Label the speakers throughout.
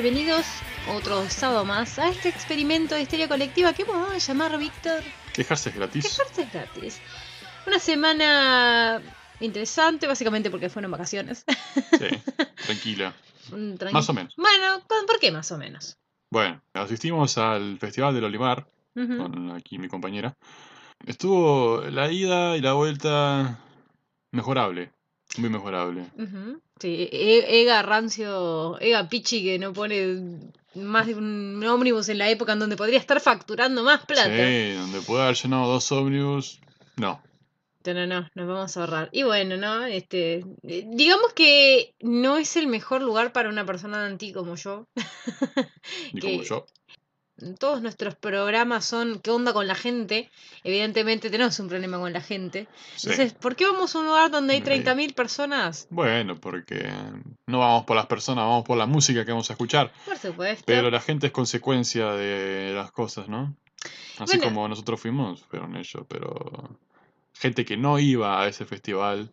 Speaker 1: Bienvenidos otro sábado más a este experimento de histeria colectiva que vamos a llamar, Víctor,
Speaker 2: Quejarse es gratis.
Speaker 1: Quejarse es gratis. Una semana interesante, básicamente porque fueron vacaciones.
Speaker 2: Sí, tranquila.
Speaker 1: Un tranqui-
Speaker 2: Más o menos.
Speaker 1: Bueno, ¿con- ¿por qué más o menos?
Speaker 2: Bueno, asistimos al Festival del Olimar
Speaker 1: Ujú.
Speaker 2: con aquí mi compañera. Estuvo la ida y la vuelta mejorable. Muy mejorable.
Speaker 1: Ujú. Sí, E- Ega Rancio, Ega Pichi que no pone más de un ómnibus en la época en donde podría estar facturando más plata.
Speaker 2: Sí, donde puede haber llenado dos ómnibus. No.
Speaker 1: No, no, no, nos vamos a ahorrar. Y bueno, ¿no? Este, digamos que no es el mejor lugar para una persona anti como yo.
Speaker 2: Ni como yo.
Speaker 1: Todos nuestros programas son ¿qué onda con la gente? Evidentemente tenemos un problema con la gente.
Speaker 2: Sí.
Speaker 1: Entonces, ¿por qué vamos a un lugar donde hay
Speaker 2: Sí.
Speaker 1: 30.000 personas?
Speaker 2: Bueno, porque no vamos por las personas, vamos por la música que vamos a escuchar.
Speaker 1: Por supuesto.
Speaker 2: Pero la gente es consecuencia de las cosas, ¿no? Así
Speaker 1: Bueno.
Speaker 2: como nosotros fuimos, fueron ellos, pero gente que no iba a ese festival,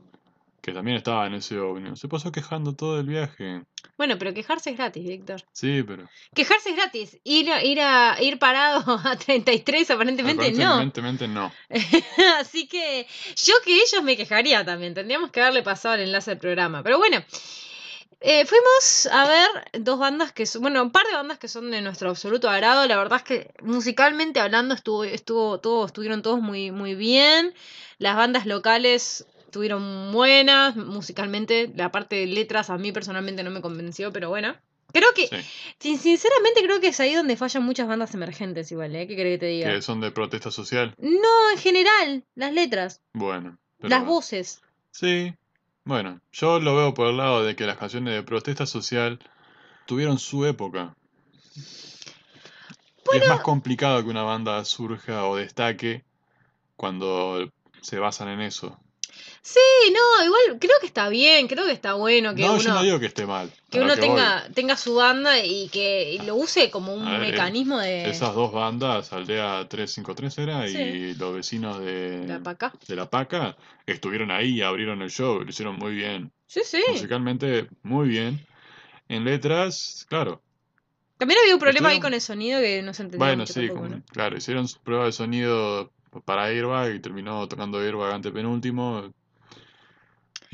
Speaker 2: que también estaba en ese ómnibus, se pasó quejando todo el viaje.
Speaker 1: Bueno, pero quejarse es gratis, Víctor.
Speaker 2: Sí, pero
Speaker 1: Quejarse es gratis. Ir a, ir a ir parado a 33 aparentemente no.
Speaker 2: aparentemente no.
Speaker 1: Así que yo que ellos me quejaría también. Tendríamos que haberle pasado el enlace al programa. Pero bueno, eh, fuimos a ver dos bandas que son, bueno, un par de bandas que son de nuestro absoluto agrado. La verdad es que musicalmente hablando estuvo, estuvo, todos, estuvieron todos muy, muy bien. Las bandas locales estuvieron buenas. Musicalmente, la parte de letras a mí personalmente no me convenció, pero bueno. Creo que,
Speaker 2: Sí,
Speaker 1: sinceramente creo que es ahí donde fallan muchas bandas emergentes igual, ¿eh? ¿Qué querés que te diga?
Speaker 2: que son de protesta social.
Speaker 1: No, en general, las letras,
Speaker 2: Bueno.
Speaker 1: las voces.
Speaker 2: Sí. Bueno, yo lo veo por el lado de que las canciones de protesta social tuvieron su época. Y es más complicado que una banda surja o destaque cuando se basan en eso.
Speaker 1: Sí, no, igual creo que está bien, creo que está bueno que
Speaker 2: no, yo
Speaker 1: uno,
Speaker 2: no digo que esté mal.
Speaker 1: que uno
Speaker 2: que
Speaker 1: tenga, tenga su banda y que lo use como un
Speaker 2: ver,
Speaker 1: mecanismo de
Speaker 2: Esas dos bandas, Aldea 353 era,
Speaker 1: Sí.
Speaker 2: y los vecinos de
Speaker 1: la paca.
Speaker 2: de La Paca, estuvieron ahí, abrieron el show, lo hicieron muy bien.
Speaker 1: Sí, sí.
Speaker 2: Musicalmente, muy bien. En letras, claro.
Speaker 1: También había un problema ahí con el sonido que no se entendía
Speaker 2: Bueno,
Speaker 1: mucho
Speaker 2: sí,
Speaker 1: tampoco,
Speaker 2: como-
Speaker 1: ¿no?
Speaker 2: claro, hicieron prueba de sonido para Airbag y terminó tocando Airbag antepenúltimo.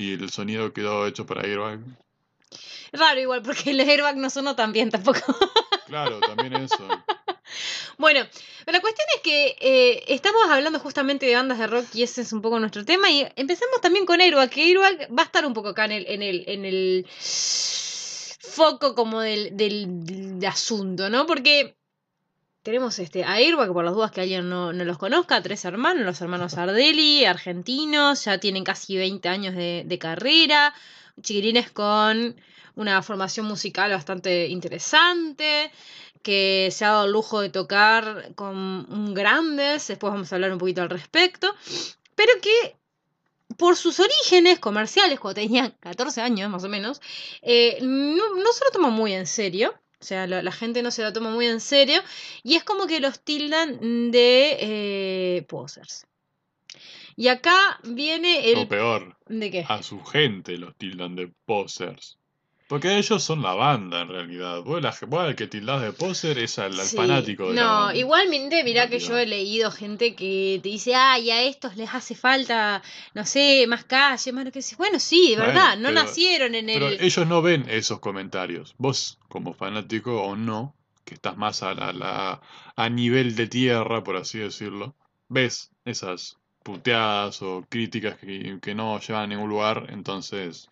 Speaker 2: Y el sonido quedó hecho para Airbag.
Speaker 1: Raro igual, porque el airbag no sonó tan bien tampoco.
Speaker 2: Claro, también eso.
Speaker 1: Bueno, la cuestión es que eh, estamos hablando justamente de bandas de rock y ese es un poco nuestro tema. Y empezamos también con Airbag, que Airbag va a estar un poco acá en el, en el, en el foco como del, del, del asunto, ¿no? Porque tenemos este, a Airbag, por las dudas que alguien no, no los conozca, tres hermanos, los hermanos Ardelli, argentinos, ya tienen casi 20 años de, carrera, chiquilines con una formación musical bastante interesante que se ha dado el lujo de tocar con grandes, después vamos a hablar un poquito al respecto, pero que por sus orígenes comerciales, cuando tenían 14 años más o menos, eh, no, no se lo toma muy en serio. O sea, la, la gente no se lo toma muy en serio. Y es como que los tildan de eh, posers. Y acá viene
Speaker 2: O
Speaker 1: el...
Speaker 2: peor,
Speaker 1: ¿De qué?
Speaker 2: a su gente los tildan de posers. Porque ellos son la banda en realidad. Vos, la, vos al que tildás de poser es al, al
Speaker 1: Sí.
Speaker 2: fanático de
Speaker 1: No, igualmente, mirá que yo he leído gente que te dice, ay, a estos les hace falta, no sé, más calle, más lo que sea. Bueno, sí, de
Speaker 2: Bueno,
Speaker 1: verdad, no
Speaker 2: pero-
Speaker 1: nacieron en
Speaker 2: Pero
Speaker 1: el.
Speaker 2: ellos no ven esos comentarios. Vos, como fanático o no, que estás más a, la- la- a nivel de tierra, por así decirlo, ves esas puteadas o críticas que, que no llevan a ningún lugar, entonces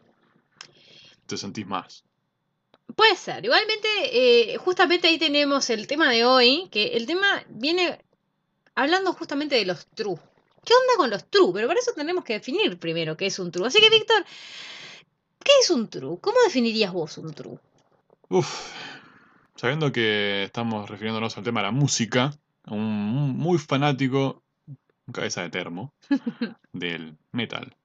Speaker 2: te sentís más.
Speaker 1: Puede ser. Igualmente, eh, justamente ahí tenemos el tema de hoy, que el tema viene hablando justamente de los true. ¿Qué onda con los true? Pero para eso tenemos que definir primero qué es un true. Así que, Víctor, ¿qué es un true? ¿Cómo definirías vos un true?
Speaker 2: Uf, sabiendo que estamos refiriéndonos al tema de la música, un muy fanático, un cabeza de termo, del metal.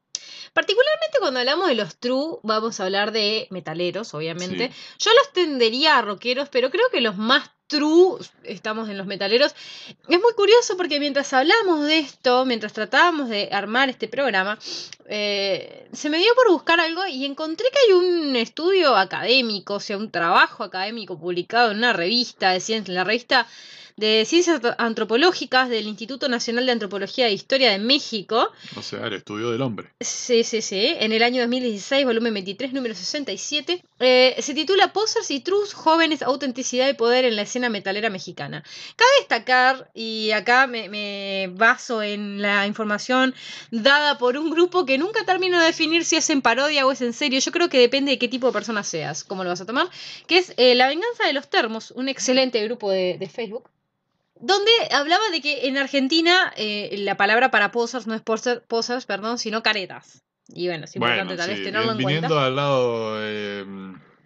Speaker 1: Particularmente cuando hablamos de los true, vamos a hablar de metaleros, obviamente.
Speaker 2: Sí.
Speaker 1: Yo los tendería a rockeros, pero creo que los más true, estamos en los metaleros. Es muy curioso porque mientras hablamos de esto, mientras tratábamos de armar este programa, eh, se me dio por buscar algo y encontré que hay un estudio académico, o sea, un trabajo académico publicado en una revista de ciencia, en la revista de Ciencias Antropológicas del Instituto Nacional de Antropología e Historia de México.
Speaker 2: O sea, el estudio del hombre.
Speaker 1: Sí, sí, sí. En el año 2016, volumen 23, número 67. Eh, se titula Posers y Trus, jóvenes, autenticidad y poder en la escena metalera mexicana. Cabe destacar, y acá me, me baso en la información dada por un grupo que nunca termino de definir si es en parodia o es en serio. Yo creo que depende de qué tipo de persona seas, cómo lo vas a tomar. Que es eh, La Venganza de los Termos, un excelente grupo de, de Facebook donde hablaba de que en Argentina eh, la palabra para posers no es poser- posers, perdón, sino caretas. Y bueno, es importante
Speaker 2: Bueno,
Speaker 1: tal vez
Speaker 2: sí,
Speaker 1: tenerlo en
Speaker 2: viniendo
Speaker 1: cuenta.
Speaker 2: al lado eh,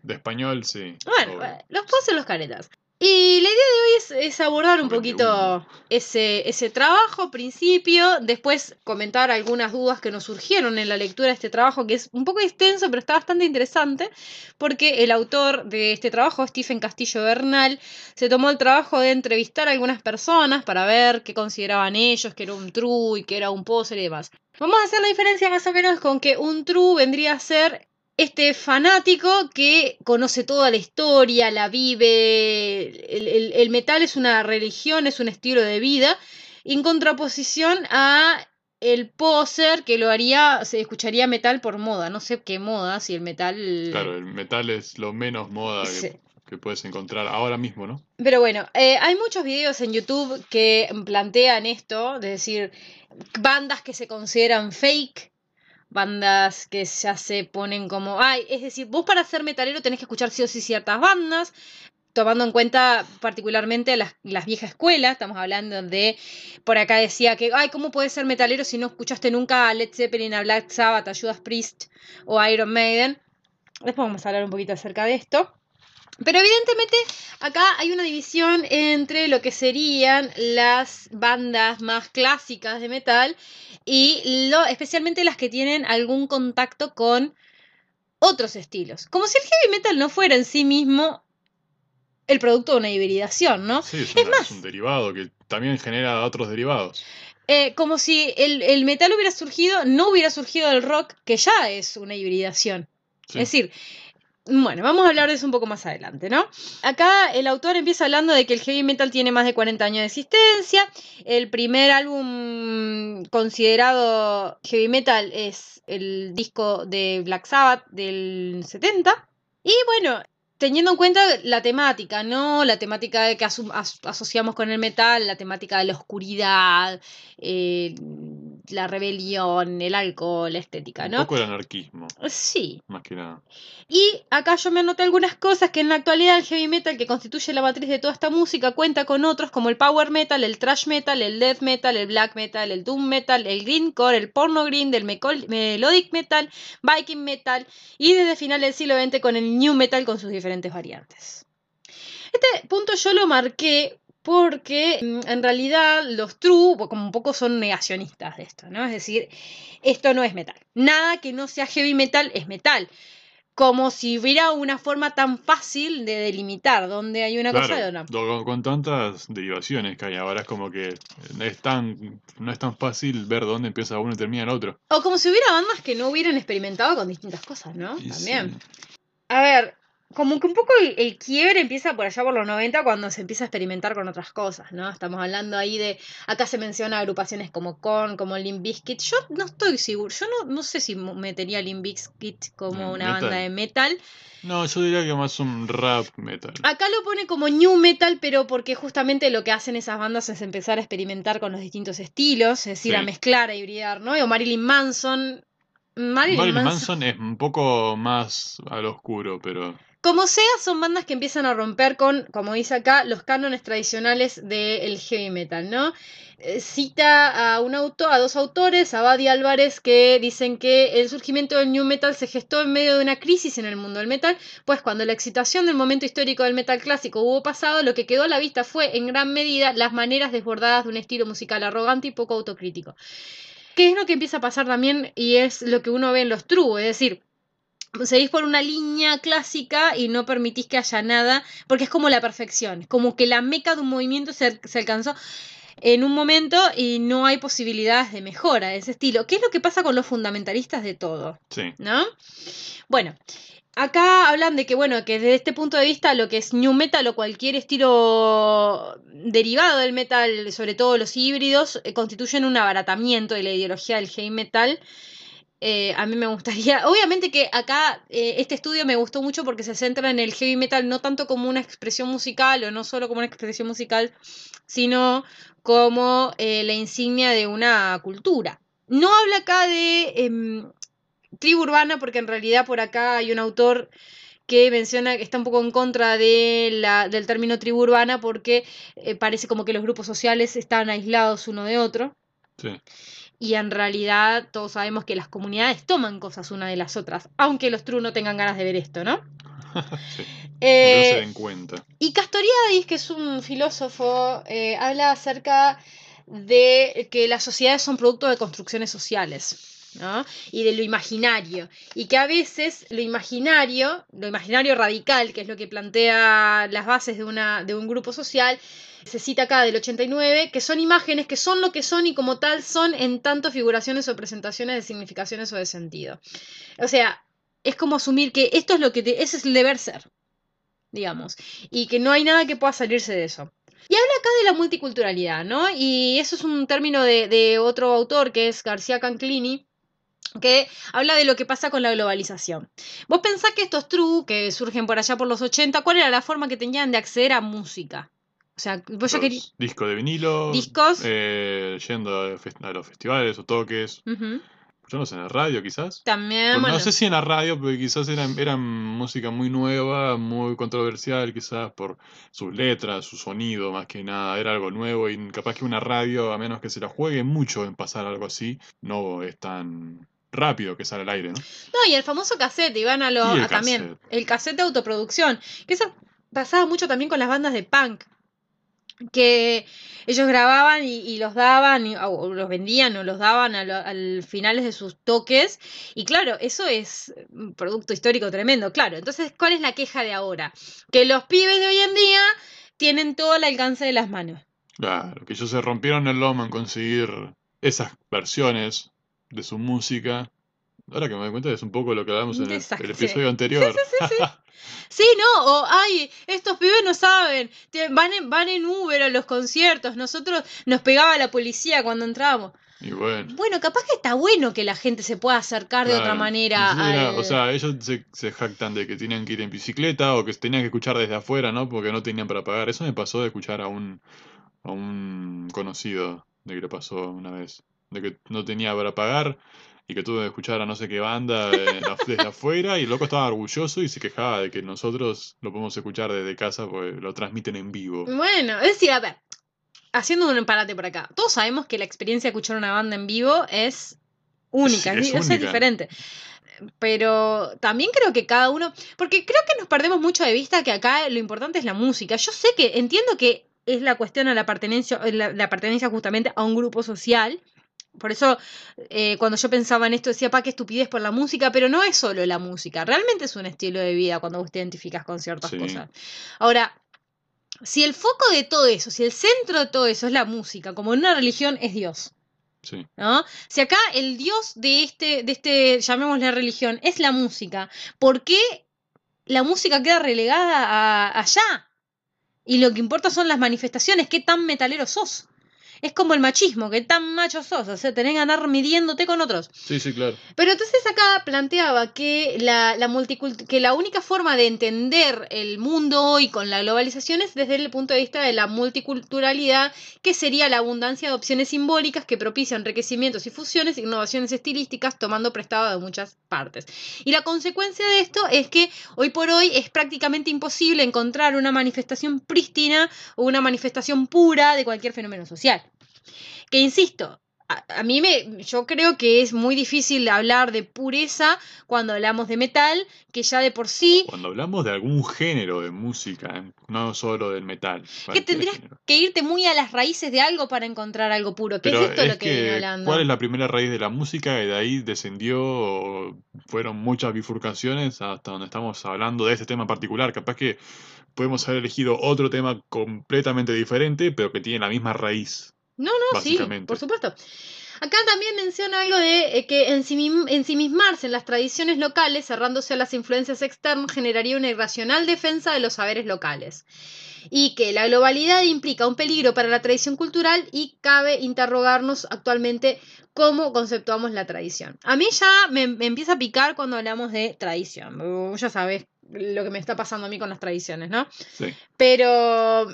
Speaker 2: de español, sí.
Speaker 1: Bueno, bueno, los posers, los caretas. Y la idea de hoy es, es abordar un poquito ese, ese trabajo, principio, después comentar algunas dudas que nos surgieron en la lectura de este trabajo, que es un poco extenso, pero está bastante interesante, porque el autor de este trabajo, Stephen Castillo Bernal, se tomó el trabajo de entrevistar a algunas personas para ver qué consideraban ellos, que era un true y que era un poser y demás. Vamos a hacer la diferencia más o menos con que un true vendría a ser este fanático que conoce toda la historia, la vive, el, el- el metal es una religión, es un estilo de vida, en contraposición a el poser que lo haría, se escucharía metal por moda, no sé qué moda, si el metal...
Speaker 2: Claro, el metal es lo menos moda que,
Speaker 1: Sí.
Speaker 2: que puedes encontrar ahora mismo, ¿no?
Speaker 1: Pero bueno, eh, hay muchos videos en YouTube que plantean esto, de decir, bandas que se consideran fake, bandas que ya se ponen como, ay, es decir, vos para ser metalero tenés que escuchar sí o sí ciertas bandas, tomando en cuenta particularmente las, las viejas escuelas, estamos hablando de, por acá decía que, ay, ¿cómo puedes ser metalero si no escuchaste nunca a Led Zeppelin, a Black Sabbath, a Judas Priest o Iron Maiden? Después vamos a hablar un poquito acerca de esto. Pero evidentemente acá hay una división entre lo que serían las bandas más clásicas de metal y lo, especialmente las que tienen algún contacto con otros estilos. Como si el heavy metal no fuera en sí mismo el producto de una hibridación, ¿no?
Speaker 2: Sí, es, una- es
Speaker 1: más-
Speaker 2: un derivado que también genera otros derivados.
Speaker 1: Eh, como si el, el metal hubiera surgido, no hubiera surgido del rock, que ya es una hibridación.
Speaker 2: Sí.
Speaker 1: Es decir, bueno, vamos a hablar de eso un poco más adelante, ¿no? Acá el autor empieza hablando de que el heavy metal tiene más de 40 años de existencia. El primer álbum considerado heavy metal es el disco de Black Sabbath del 70. Y bueno, teniendo en cuenta la temática, ¿no? La temática que asociamos con el metal, la temática de la oscuridad, eh, la rebelión, el alcohol, la estética,
Speaker 2: Un
Speaker 1: ¿no?
Speaker 2: poco el anarquismo,
Speaker 1: Sí,
Speaker 2: más que nada.
Speaker 1: y acá yo me anoté algunas cosas que en la actualidad el heavy metal que constituye la matriz de toda esta música cuenta con otros como el power metal, el thrash metal, el death metal, el black metal, el doom metal, el greencore, el porno green, mecol- melodic metal, viking metal y desde finales del siglo XX con el new metal con sus diferentes variantes. Este punto yo lo marqué porque mm, en realidad los true como un poco son negacionistas de esto, ¿no? Es decir, esto no es metal. Nada que no sea heavy metal es metal como si hubiera una forma tan fácil de delimitar dónde hay una cosa y
Speaker 2: Claro,
Speaker 1: no.
Speaker 2: do- con, con tantas derivaciones que hay ahora es como que es tan, no es tan fácil ver dónde empieza uno y termina el otro.
Speaker 1: O como si hubiera bandas que no hubieran experimentado con distintas cosas, ¿no?
Speaker 2: Y
Speaker 1: También.
Speaker 2: sí,
Speaker 1: A ver, como que un poco el, el quiebre empieza por allá por los 90 cuando se empieza a experimentar con otras cosas, ¿no? Estamos hablando ahí de, acá se menciona agrupaciones como Korn, como Limp Bizkit. Yo no estoy seguro, yo no, no sé si metería Limp Bizkit como
Speaker 2: En
Speaker 1: una banda de metal.
Speaker 2: No, yo diría que más un rap metal.
Speaker 1: Acá lo pone como new metal, pero porque justamente lo que hacen esas bandas es empezar a experimentar con los distintos estilos, es decir,
Speaker 2: Sí.
Speaker 1: a mezclar, a hibridar, ¿no? O Marilyn Manson. Marilyn,
Speaker 2: Marilyn
Speaker 1: Manson.
Speaker 2: Manson es un poco más al oscuro, pero
Speaker 1: Como sea, son bandas que empiezan a romper con, como dice acá, los cánones tradicionales del heavy metal, ¿no? Eh, Cita a un auto, a dos autores, a Buddy Álvarez, que dicen que el surgimiento del new metal se gestó en medio de una crisis en el mundo del metal, pues cuando la excitación del momento histórico del metal clásico hubo pasado, lo que quedó a la vista fue en gran medida las maneras desbordadas de un estilo musical arrogante y poco autocrítico. ¿Qué es lo que empieza a pasar también y es lo que uno ve en los true? Es decir, seguís por una línea clásica y no permitís que haya nada, porque es como la perfección, como que la meca de un movimiento se, se alcanzó en un momento y no hay posibilidades de mejora de ese estilo. ¿Qué es lo que pasa con los fundamentalistas de todo?
Speaker 2: Sí.
Speaker 1: ¿No? Bueno, acá hablan de que, bueno, que desde este punto de vista lo que es new metal o cualquier estilo derivado del metal, sobre todo los híbridos, eh, constituyen un abaratamiento de la ideología del heavy metal. Eh, a mí me gustaría, obviamente que acá eh, este estudio me gustó mucho porque se centra en el heavy metal no tanto como una expresión musical o no solo como una expresión musical, sino como eh, la insignia de una cultura. No habla acá de em, tribu urbana porque en realidad por acá hay un autor que menciona que está un poco en contra de la, del término tribu urbana porque eh, parece como que los grupos sociales están aislados uno de otro.
Speaker 2: Sí.
Speaker 1: Y en realidad todos sabemos que las comunidades toman cosas una de las otras, aunque los true no tengan ganas de ver esto, ¿no?
Speaker 2: sí.
Speaker 1: Eh,
Speaker 2: no se den cuenta.
Speaker 1: y Castoriadis, que es un filósofo, eh, habla acerca de que las sociedades son producto de construcciones sociales. ¿no? y de lo imaginario y que a veces lo imaginario lo imaginario radical que es lo que plantea las bases de, una, de un grupo social se cita acá del 89 que son imágenes que son lo que son y como tal son en tanto figuraciones o presentaciones de significaciones o de sentido o sea es como asumir que esto es lo que te, es el deber ser digamos, y que no hay nada que pueda salirse de eso. Y habla acá de la multiculturalidad, ¿no? Y eso es un término de, de otro autor que es García Canclini, que habla de lo que pasa con la globalización. Vos pensás que estos true, que surgen por allá por los 80, ¿cuál era la forma que tenían de acceder a música? O sea, vos ya querías...
Speaker 2: discos de vinilo.
Speaker 1: Discos.
Speaker 2: eh, yendo a, los festivales o toques. Yo no sé, en la radio quizás.
Speaker 1: También, bueno,
Speaker 2: No sé si en la radio, pero quizás eran, eran música muy nueva, muy controversial, quizás por sus letras, su sonido, más que nada. Era algo nuevo y capaz que una radio, a menos que se la juegue mucho en pasar algo así, no es tan rápido que sale al aire, ¿no?
Speaker 1: No, y el famoso cassette, iban a lo
Speaker 2: el
Speaker 1: a también. El cassette de autoproducción. Que eso pasaba mucho también con las bandas de punk. Que ellos grababan y, y los daban, y- o los vendían o los daban a lo- al finales de sus toques. Y claro, eso es un producto histórico tremendo, claro. Entonces, ¿cuál es la queja de ahora? Que los pibes de hoy en día tienen todo al alcance de las manos.
Speaker 2: Claro, que ellos se rompieron el lomo en conseguir esas versiones de su música. Ahora que me doy cuenta es un poco lo que hablamos en el, el
Speaker 1: sí.
Speaker 2: episodio anterior.
Speaker 1: Sí, no, o ay, estos pibes no saben, van en, van en Uber a los conciertos, nosotros nos pegaba la policía cuando entrábamos.
Speaker 2: y bueno.
Speaker 1: Bueno, capaz que está bueno que la gente se pueda acercar de otra manera
Speaker 2: Nosotros era-
Speaker 1: al-
Speaker 2: O sea, ellos se, se jactan de que tenían que ir en bicicleta o que tenían que escuchar desde afuera, ¿no? Porque no tenían para pagar. Eso me pasó de escuchar a un, a un conocido de que le pasó una vez. De que no tenía para pagar y que tuve que escuchar a no sé qué banda eh, desde afuera y el loco estaba orgulloso y se quejaba de que nosotros lo podemos escuchar desde casa porque lo transmiten en vivo.
Speaker 1: Bueno, es decir, a ver, haciendo un parate por acá, todos sabemos que la experiencia de escuchar una banda en vivo es única,
Speaker 2: Es-
Speaker 1: es, diferente. Pero también creo que cada uno, porque creo que nos perdemos mucho de vista que acá lo importante es la música. Yo sé que entiendo que es la cuestión a la pertenencia, la, la pertenencia justamente a un grupo social. Por eso, eh, cuando yo pensaba en esto, decía, pa, qué estupidez por la música, pero no es solo la música, realmente es un estilo de vida cuando vos te identificas con ciertas
Speaker 2: Sí.
Speaker 1: cosas. Ahora, si el foco de todo eso, si el centro de todo eso es la música, como en una religión es Dios,
Speaker 2: Sí.
Speaker 1: ¿no? Si acá el Dios de este, de este, llamémosle religión, es la música, ¿por qué la música queda relegada a- allá? Y lo que importa son las manifestaciones, qué tan metalero sos. Es como el machismo, qué tan macho sos, o sea, tenés que andar midiéndote con otros.
Speaker 2: Sí, sí, claro.
Speaker 1: Pero entonces acá planteaba que la, la multicult- que la única forma de entender el mundo hoy con la globalización es desde el punto de vista de la multiculturalidad, que sería la abundancia de opciones simbólicas que propician enriquecimientos y fusiones, innovaciones estilísticas, tomando prestado de muchas partes. Y la consecuencia de esto es que hoy por hoy es prácticamente imposible encontrar una manifestación prístina o una manifestación pura de cualquier fenómeno social. Que insisto, a, a mí me, yo creo que es muy difícil hablar de pureza cuando hablamos de metal, que ya de por sí,
Speaker 2: Cuando hablamos de algún género de música, no solo del metal.
Speaker 1: que tendrías
Speaker 2: género.
Speaker 1: que irte muy a las raíces de algo para encontrar algo puro. ¿Qué
Speaker 2: Pero
Speaker 1: es esto lo que, viene hablando?
Speaker 2: ¿cuál es la primera raíz de la música? Y de ahí descendió, fueron muchas bifurcaciones hasta donde estamos hablando de este tema en particular. Capaz que podemos haber elegido otro tema completamente diferente, pero que tiene la misma raíz.
Speaker 1: No, no, sí, por supuesto. Acá también menciona algo de eh, que ensimism- ensimismarse en las tradiciones locales, cerrándose a las influencias externas, generaría una irracional defensa de los saberes locales. Y que la globalidad implica un peligro para la tradición cultural y cabe interrogarnos actualmente cómo conceptuamos la tradición. A mí ya me, me empieza a picar cuando hablamos de tradición. Vos Ya sabes lo que me está pasando a mí con las tradiciones, ¿no?
Speaker 2: Sí.
Speaker 1: Pero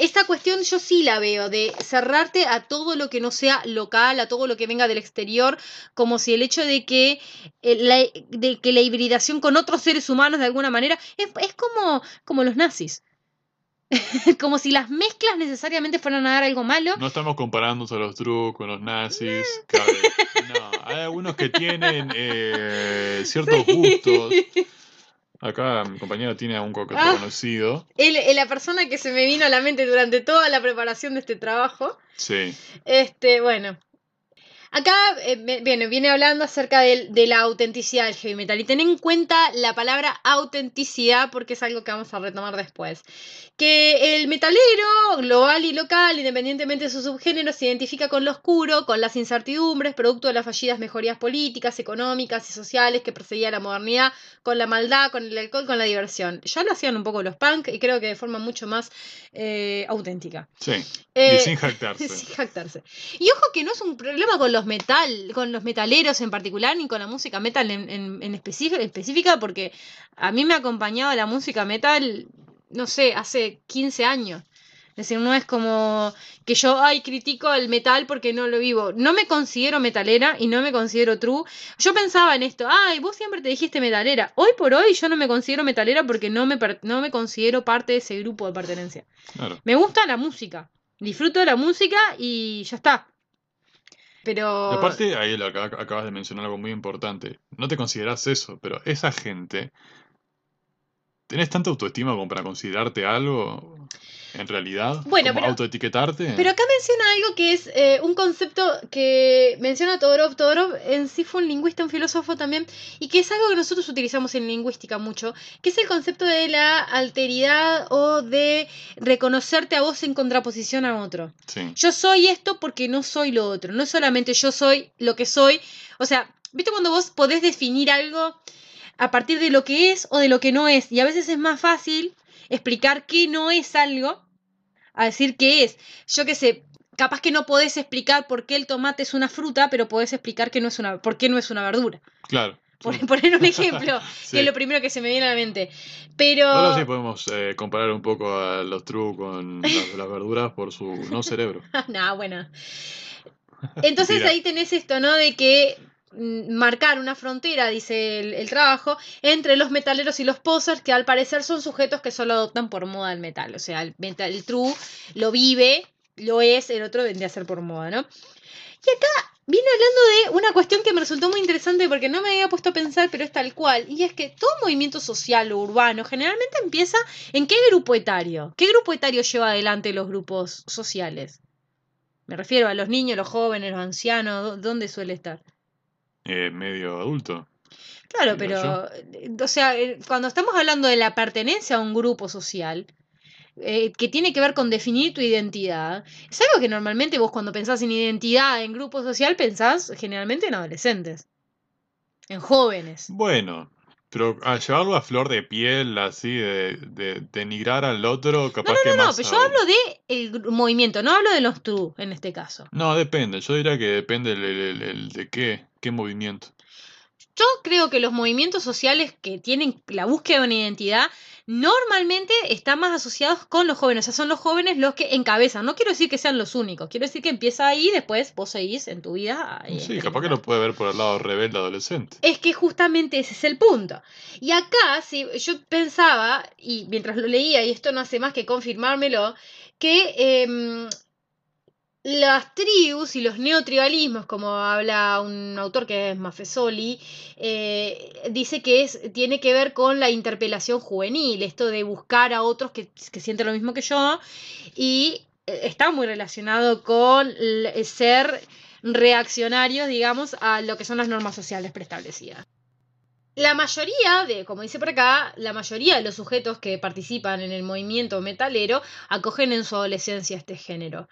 Speaker 1: esta cuestión yo sí la veo, de cerrarte a todo lo que no sea local, a todo lo que venga del exterior, como si el hecho de que, eh, la, de que la hibridación con otros seres humanos de alguna manera es, es como, como los nazis. como si las mezclas necesariamente fueran a dar algo malo.
Speaker 2: No estamos comparándonos a los True con los nazis. cabe- No, hay algunos que tienen eh, ciertos gustos. Acá mi compañero tiene a un co-
Speaker 1: Ah.
Speaker 2: conocido.
Speaker 1: El- la persona que se me vino a la mente durante toda la preparación de este trabajo.
Speaker 2: Sí.
Speaker 1: Este, bueno. Acá eh, viene, viene hablando acerca del- de, la autenticidad del heavy metal. Y ten en cuenta la palabra autenticidad porque es algo que vamos a retomar después. Que el metalero, global y local, independientemente de sus subgéneros, se identifica con lo oscuro, con las incertidumbres, producto de las fallidas mejorías políticas, económicas y sociales que precedía la modernidad, con la maldad, con el alcohol, con la diversión. Ya lo hacían un poco los punk y creo que de forma mucho más eh, auténtica.
Speaker 2: Sí.
Speaker 1: Eh,
Speaker 2: y sin jactarse.
Speaker 1: sin jactarse. Y ojo que no es un problema con los metal, con los metaleros en particular, ni con la música metal en, en, en específica, porque a mí me ha acompañado la música metal, no sé, hace 15 años. Es decir, no es como que yo, ay, critico el metal porque no lo vivo. No me considero metalera y no me considero true. Yo pensaba en esto, ay, vos siempre te dijiste metalera. Hoy por hoy yo no me considero metalera porque no me, no me considero parte de ese grupo de pertenencia.
Speaker 2: Claro.
Speaker 1: Me gusta la música. Disfruto de la música y ya está. Pero.
Speaker 2: Aparte, ahí lo acab- acabas de mencionar algo muy importante. No te consideras eso, pero esa gente. ¿Tenés tanta autoestima como para considerarte algo en realidad?
Speaker 1: Bueno,
Speaker 2: ¿Como
Speaker 1: pero-
Speaker 2: autoetiquetarte?
Speaker 1: Pero acá menciona algo que es eh, un concepto que menciona Todorov. Todorov en sí fue un lingüista, un filósofo también, y que es algo que nosotros utilizamos en lingüística mucho, que es el concepto de la alteridad o de reconocerte a vos en contraposición a otro.
Speaker 2: Sí.
Speaker 1: Yo soy esto porque no soy lo otro. No es solamente yo soy lo que soy. O sea, ¿viste cuando vos podés definir algo a partir de lo que es o de lo que no es? Y a veces es más fácil explicar qué no es algo a decir qué es. Yo qué sé, capaz que no podés explicar por qué el tomate es una fruta, pero podés explicar que no es una, por qué no es una verdura.
Speaker 2: Claro.
Speaker 1: Por
Speaker 2: sí.
Speaker 1: poner un ejemplo,
Speaker 2: Sí.
Speaker 1: que es lo primero que se me viene a la mente. Pero...
Speaker 2: Ahora sí podemos eh, comparar un poco a los true con las, las verduras por su no cerebro.
Speaker 1: no, bueno. Entonces ahí tenés esto, ¿no? De que marcar una frontera, dice el, trabajo, entre los metaleros y los posers, que al parecer son sujetos que solo adoptan por moda el metal. O sea, el, metal, el true lo vive, lo es, el otro vendría a ser por moda, ¿no? Y acá viene hablando de una cuestión que me resultó muy interesante porque no me había puesto a pensar, pero es tal cual. Y es que todo movimiento social o urbano generalmente empieza en qué grupo etario. ¿Qué grupo etario lleva adelante los grupos sociales? Me refiero a los niños, los jóvenes, los ancianos, ¿dó- ¿dónde suele estar?
Speaker 2: Eh, medio adulto.
Speaker 1: Claro, pero, eh, o sea, eh, cuando estamos hablando de la pertenencia a un grupo social, eh, que tiene que ver con definir tu identidad, es algo que normalmente vos cuando pensás en identidad en grupo social pensás generalmente en adolescentes, en jóvenes.
Speaker 2: Bueno, pero a llevarlo a flor de piel, así, de, de denigrar al otro, capaz
Speaker 1: No,
Speaker 2: que
Speaker 1: no, no,
Speaker 2: más
Speaker 1: pero yo hablo de el movimiento, no hablo de los true en este caso.
Speaker 2: No, depende. Yo diría que depende el, el- el- de qué, qué movimiento.
Speaker 1: Yo creo que los movimientos sociales que tienen la búsqueda de una identidad normalmente están más asociados con los jóvenes. O sea, son los jóvenes los que encabezan. No quiero decir que sean los únicos. Quiero decir que empieza ahí y después vos seguís en tu vida. eh,
Speaker 2: Sí, capaz que lo puede ver por el lado rebelde adolescente.
Speaker 1: Es que justamente ese es el punto. Y acá, si yo pensaba, y mientras lo leía, y esto no hace más que confirmármelo, que em, las tribus y los neotribalismos, como habla un autor que es Maffesoli, eh, dice que es, tiene que ver con la interpelación juvenil, esto de buscar a otros que, que sienten lo mismo que yo, y eh, está muy relacionado con l- ser reaccionarios, digamos, a lo que son las normas sociales preestablecidas. La mayoría de, como dice por acá, la mayoría de los sujetos que participan en el movimiento metalero acogen en su adolescencia este género.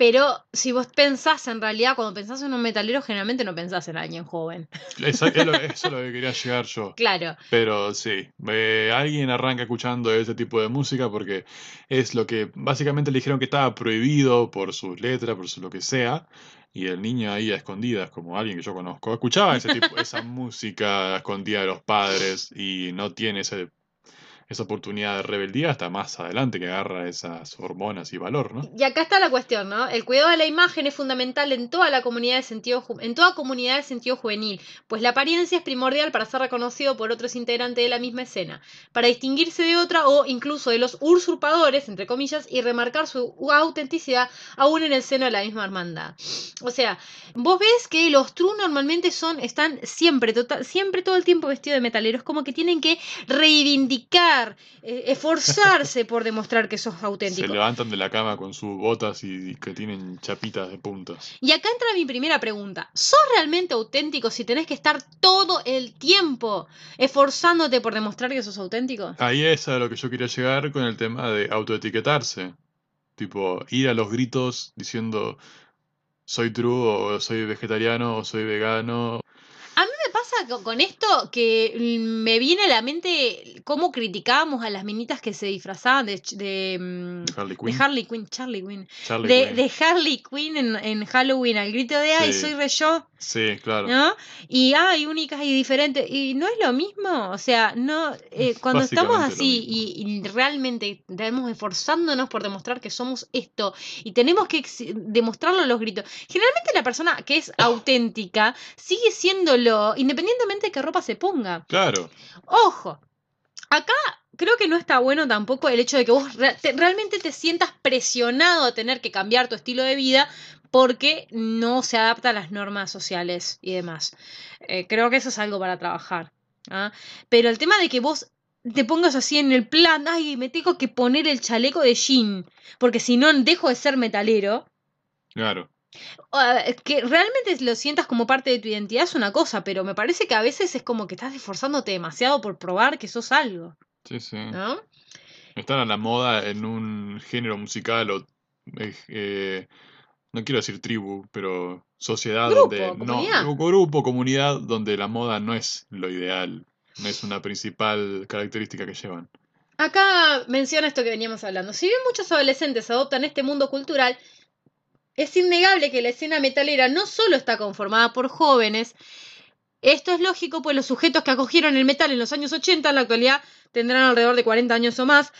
Speaker 1: Pero si vos pensás en realidad, cuando pensás en un metalero, generalmente no pensás en alguien joven.
Speaker 2: Esa- es lo- eso es lo que quería llegar yo.
Speaker 1: Claro.
Speaker 2: Pero sí, eh, alguien arranca escuchando ese tipo de música porque es lo que básicamente le dijeron que estaba prohibido por sus letras, por su lo que sea. Y el niño ahí a escondidas, como alguien que yo conozco, escuchaba ese tipo, esa música a escondida de los padres y no tiene ese, esa oportunidad de rebeldía hasta más adelante que agarra esas hormonas y valor, ¿no?
Speaker 1: Y acá está la cuestión, ¿no? El cuidado de la imagen es fundamental en toda la comunidad de sentido en toda comunidad de sentido juvenil, pues la apariencia es primordial para ser reconocido por otros integrantes de la misma escena, para distinguirse de otra o incluso de los usurpadores, entre comillas, y remarcar su autenticidad aún en el seno de la misma hermandad. O sea, vos ves que los true normalmente son están siempre total, siempre todo el tiempo vestidos de metaleros, como que tienen que reivindicar, eh, esforzarse por demostrar que sos
Speaker 2: Se
Speaker 1: auténtico.
Speaker 2: levantan de la cama con sus botas y que tienen chapitas de puntas.
Speaker 1: Y acá entra mi primera pregunta. ¿Sos realmente auténtico si tenés que estar todo el tiempo esforzándote por demostrar que sos auténtico?
Speaker 2: Ahí es a lo que yo quería llegar con el tema de autoetiquetarse. Tipo, ir a los gritos diciendo soy true o soy vegetariano o soy vegano.
Speaker 1: Pasa con esto que mm, me viene a la mente cómo criticábamos a las minitas que se disfrazaban de, de, mm,
Speaker 2: de Harley
Speaker 1: de
Speaker 2: Quinn.
Speaker 1: Harley Quinn, Charlie Quinn,
Speaker 2: Charlie
Speaker 1: de,
Speaker 2: Quinn.
Speaker 1: de Harley Quinn en, en Halloween al grito de ay,
Speaker 2: Sí.
Speaker 1: soy re yo,
Speaker 2: Sí, claro.
Speaker 1: ¿no? Y hay únicas y diferentes. Y no es lo mismo. O sea, no. eh, cuando estamos así y, y realmente estamos esforzándonos por demostrar que somos esto y tenemos que demostrarlo a los gritos. Generalmente la persona que es auténtica sigue siéndolo independientemente de qué ropa se ponga.
Speaker 2: Claro.
Speaker 1: Ojo, acá creo que no está bueno tampoco el hecho de que vos re- te- realmente te sientas presionado a tener que cambiar tu estilo de vida porque no se adapta a las normas sociales y demás. Eh, creo que eso es algo para trabajar. ¿ah? Pero el tema de que vos te pongas así en el plan, ay, me tengo que poner el chaleco de jean, porque si no dejo de ser metalero,
Speaker 2: Claro.
Speaker 1: Que realmente lo sientas como parte de tu identidad es una cosa, pero me parece que a veces es como que estás esforzándote demasiado por probar que sos algo,
Speaker 2: Sí, sí.
Speaker 1: ¿no?
Speaker 2: Están a la moda en un género musical o eh, eh, no quiero decir tribu, pero sociedad
Speaker 1: Grupo,
Speaker 2: donde
Speaker 1: comunidad.
Speaker 2: no grupo, comunidad donde la moda no es lo ideal, no es una principal característica que llevan.
Speaker 1: Acá menciona esto que veníamos hablando. Si bien muchos adolescentes adoptan este mundo cultural, es innegable que la escena metalera no solo está conformada por jóvenes, esto es lógico, pues los sujetos que acogieron el metal en los años 80 en la actualidad tendrán alrededor de 40 años o más,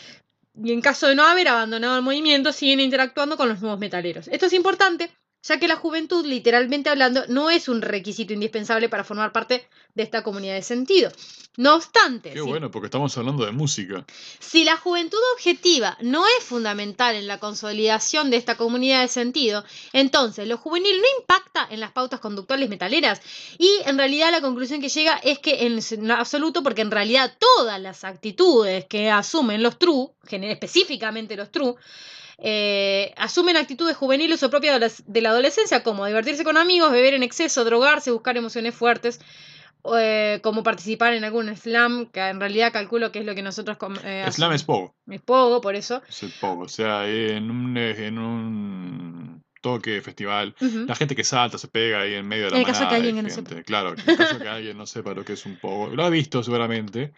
Speaker 1: y en caso de no haber abandonado el movimiento, siguen interactuando con los nuevos metaleros. Esto es importante, ya que la juventud, literalmente hablando, no es un requisito indispensable para formar parte de esta comunidad de sentido. No obstante,
Speaker 2: Qué
Speaker 1: si
Speaker 2: bueno, porque estamos hablando de música.
Speaker 1: si la juventud objetiva no es fundamental en la consolidación de esta comunidad de sentido, entonces lo juvenil no impacta en las pautas conductuales metaleras. Y en realidad la conclusión que llega es que en absoluto, porque en realidad todas las actitudes que asumen los true, específicamente los true, eh, asumen actitudes juveniles o propias de la, de la adolescencia, como divertirse con amigos, beber en exceso, drogarse, buscar emociones fuertes, eh, como participar en algún slam, que en realidad calculo que es lo que nosotros... eh,
Speaker 2: Slam es pogo.
Speaker 1: Es poco, por eso.
Speaker 2: Es el pogo. O sea, en un, en un toque, festival, la gente que salta, se pega ahí en medio de la
Speaker 1: En el caso que
Speaker 2: manada
Speaker 1: alguien que no.
Speaker 2: Claro, en el caso que alguien no sepa lo que es un pogo. Lo ha visto seguramente,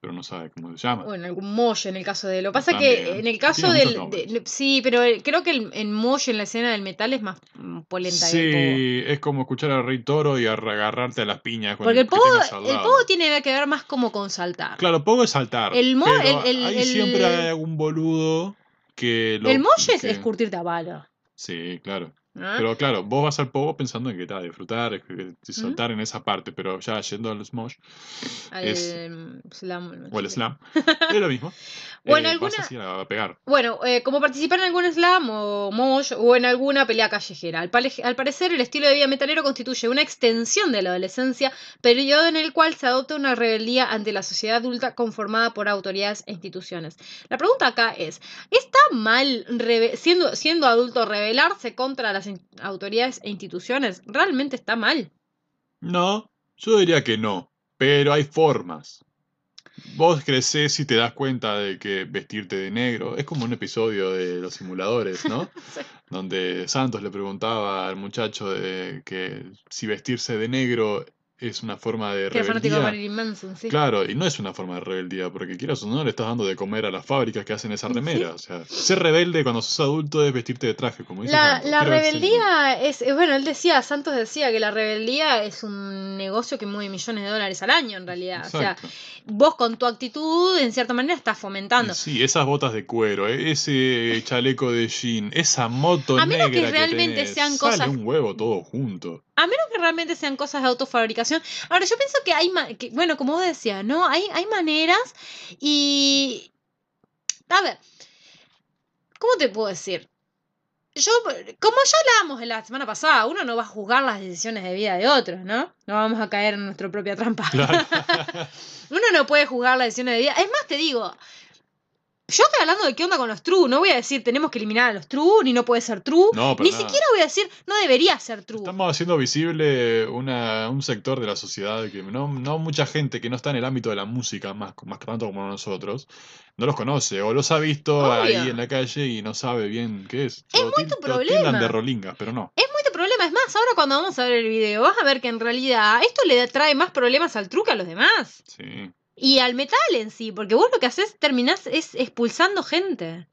Speaker 2: pero no sabe cómo se llama.
Speaker 1: O en algún mosh en el caso de... Lo que pasa que
Speaker 2: También.
Speaker 1: en el caso del... de- sí, pero creo que el, en mosh en la escena del metal es más mm, polenta que.
Speaker 2: Sí, es como escuchar al Rey Toro y arra- agarrarte a las piñas con
Speaker 1: Porque el
Speaker 2: que
Speaker 1: pogo, el pogo tiene que ver más como con saltar.
Speaker 2: Claro, pogo es saltar.
Speaker 1: El mo-
Speaker 2: pero
Speaker 1: el-
Speaker 2: ahí siempre hay algún boludo que lo.
Speaker 1: el mosh es,
Speaker 2: que-
Speaker 1: es curtirte a balo.
Speaker 2: Sí, claro.
Speaker 1: ¿No?
Speaker 2: Pero claro, vos vas al pogo pensando en que tal, disfrutar, es que- que saltar en esa parte, pero ya yendo al smosh
Speaker 1: Al,
Speaker 2: es-
Speaker 1: em, slam,
Speaker 2: o
Speaker 1: sé.
Speaker 2: slam, es lo mismo.
Speaker 1: Bueno,
Speaker 2: Eh,
Speaker 1: alguna-
Speaker 2: Vas así a pegar.
Speaker 1: Bueno, eh, como participar en algún slam o mosh o en alguna pelea callejera. Al, al parecer, el estilo de vida metalero constituye una extensión de la adolescencia, periodo en el cual se adopta una rebeldía ante la sociedad adulta conformada por autoridades e instituciones. La pregunta acá es, ¿está mal siendo, siendo adulto rebelarse contra las autoridades e instituciones? ¿Realmente está mal?
Speaker 2: No, yo diría que no, pero hay formas. Vos creces y te das cuenta de que vestirte de negro es como un episodio de los simuladores, ¿no?
Speaker 1: Sí.
Speaker 2: Donde Santos le preguntaba al muchacho de que si vestirse de negro es una forma de
Speaker 1: Que era fanático de
Speaker 2: rebeldía.
Speaker 1: Marilyn Manson, sí.
Speaker 2: Claro, y no es una forma de rebeldía, porque quieras o no, le estás dando de comer a las fábricas que hacen esa
Speaker 1: Sí.
Speaker 2: remera. O sea, ser rebelde cuando sos adulto es vestirte de traje, como dice
Speaker 1: La, la rebeldía es, eh, bueno, él decía, Santos decía que la rebeldía es un negocio que mueve millones de dólares al año en realidad. O sea, vos con tu actitud, en cierta manera, estás fomentando.
Speaker 2: Sí, esas botas de cuero, e- ese chaleco de jean, esa moto
Speaker 1: A menos que realmente
Speaker 2: tenés,
Speaker 1: sean
Speaker 2: sale
Speaker 1: cosas-
Speaker 2: un huevo todo junto.
Speaker 1: A menos que realmente sean cosas de autofabricación. Ahora, yo pienso que hay, que, bueno, como vos decías, ¿no? Hay, hay maneras y... A ver, ¿cómo te puedo decir? Yo, como ya hablábamos en la semana pasada, uno no va a juzgar las decisiones de vida de otros, ¿no? No vamos a caer en nuestra propia trampa.
Speaker 2: Claro.
Speaker 1: Uno no puede juzgar las decisiones de vida. Es más, te digo, yo estoy hablando de qué onda con los true. No voy a decir tenemos que eliminar a los true, ni no puede ser true.
Speaker 2: No,
Speaker 1: ni
Speaker 2: nada.
Speaker 1: siquiera voy a decir no debería ser true.
Speaker 2: Estamos haciendo visible una, un sector de la sociedad que no, no mucha gente que no está en el ámbito de la música, más, más que tanto como nosotros, no los conoce o los ha visto
Speaker 1: Obvio.
Speaker 2: ahí en la calle y no sabe bien qué es.
Speaker 1: Es muy tu problema.
Speaker 2: de rolingas, pero no.
Speaker 1: Es muy tu problema. Es más, ahora cuando vamos a ver el video, vas a ver que en realidad esto le trae más problemas al true que a los demás.
Speaker 2: Sí.
Speaker 1: Y al metal en sí, porque vos lo que haces terminás es expulsando gente.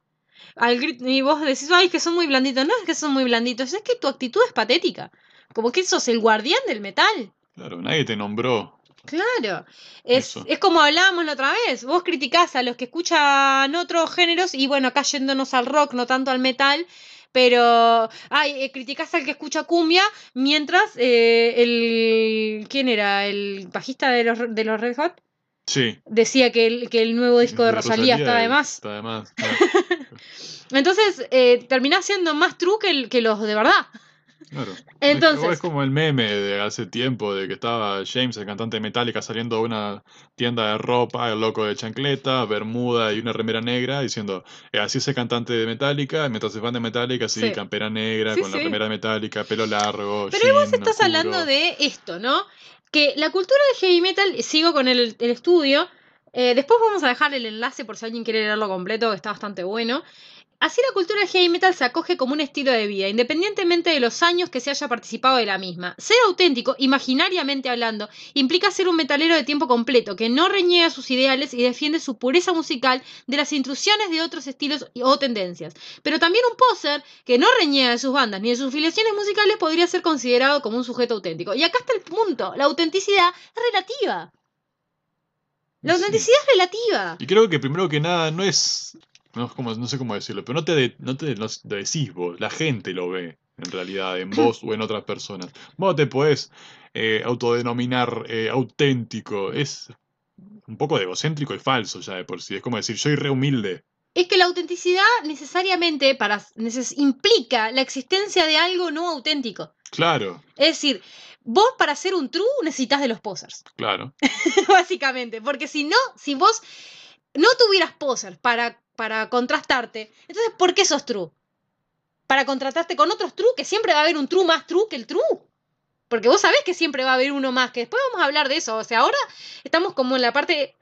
Speaker 1: Al y vos decís, ay, que son muy blanditos. No es que son muy blanditos, es que tu actitud es patética. Como que sos el guardián del metal.
Speaker 2: Claro, nadie te nombró.
Speaker 1: Claro, es, es como hablábamos la otra vez, vos criticás a los que escuchan otros géneros y bueno, acá yéndonos al rock, no tanto al metal, pero ay, eh, criticás al que escucha cumbia, mientras eh, el... ¿quién era? ¿El bajista de los, de los Red Hot?
Speaker 2: Sí.
Speaker 1: Decía que el, que el nuevo disco de Rosalía, está de más.
Speaker 2: Está de más. claro.
Speaker 1: Entonces, eh, terminás siendo más true que, el- que los de verdad.
Speaker 2: Claro.
Speaker 1: Entonces-
Speaker 2: Es, como el meme de hace tiempo de que estaba James, el cantante de Metallica, saliendo de una tienda de ropa, el loco de chancleta, bermuda y una remera negra, diciendo, "Eh, así es el cantante de Metallica, mientras se fan de Metallica, sí,
Speaker 1: Sí.
Speaker 2: campera negra,
Speaker 1: Sí,
Speaker 2: con la remera de Metallica, pelo largo,
Speaker 1: Pero ahí vos
Speaker 2: jean
Speaker 1: estás
Speaker 2: oscuro".
Speaker 1: hablando de esto, ¿no? Que la cultura del heavy metal, sigo con el, el estudio, eh, después vamos a dejar el enlace por si alguien quiere leerlo completo, que está bastante bueno. Así la cultura del heavy metal se acoge como un estilo de vida, independientemente de los años que se haya participado de la misma. Ser auténtico, imaginariamente hablando, implica ser un metalero de tiempo completo, que no reñega sus ideales y defiende su pureza musical de las intrusiones de otros estilos o tendencias. Pero también un poser que no reñega de sus bandas ni de sus filiaciones musicales podría ser considerado como un sujeto auténtico. Y acá está el punto, la autenticidad es relativa. La
Speaker 2: Sí.
Speaker 1: autenticidad es relativa.
Speaker 2: Y creo que primero que nada no es, no, es como, no sé cómo decirlo, pero no te, de- no te decís vos, la gente lo ve en realidad, en vos o en otras personas. Vos te podés eh, autodenominar eh, auténtico, es un poco egocéntrico y falso ya de por sí, es como decir, soy re humilde.
Speaker 1: Es que la autenticidad necesariamente para, neces- implica la existencia de algo no auténtico.
Speaker 2: Claro,
Speaker 1: Es decir, vos para ser un true necesitas de los posers,
Speaker 2: claro,
Speaker 1: básicamente. Porque si no, si vos no tuvieras posers para, para contrastarte, entonces ¿por qué sos true? Para contratarte con otros true, que siempre va a haber un true más true que el true. Porque vos sabés que siempre va a haber uno más, que después vamos a hablar de eso. O sea, ahora estamos como en la parte...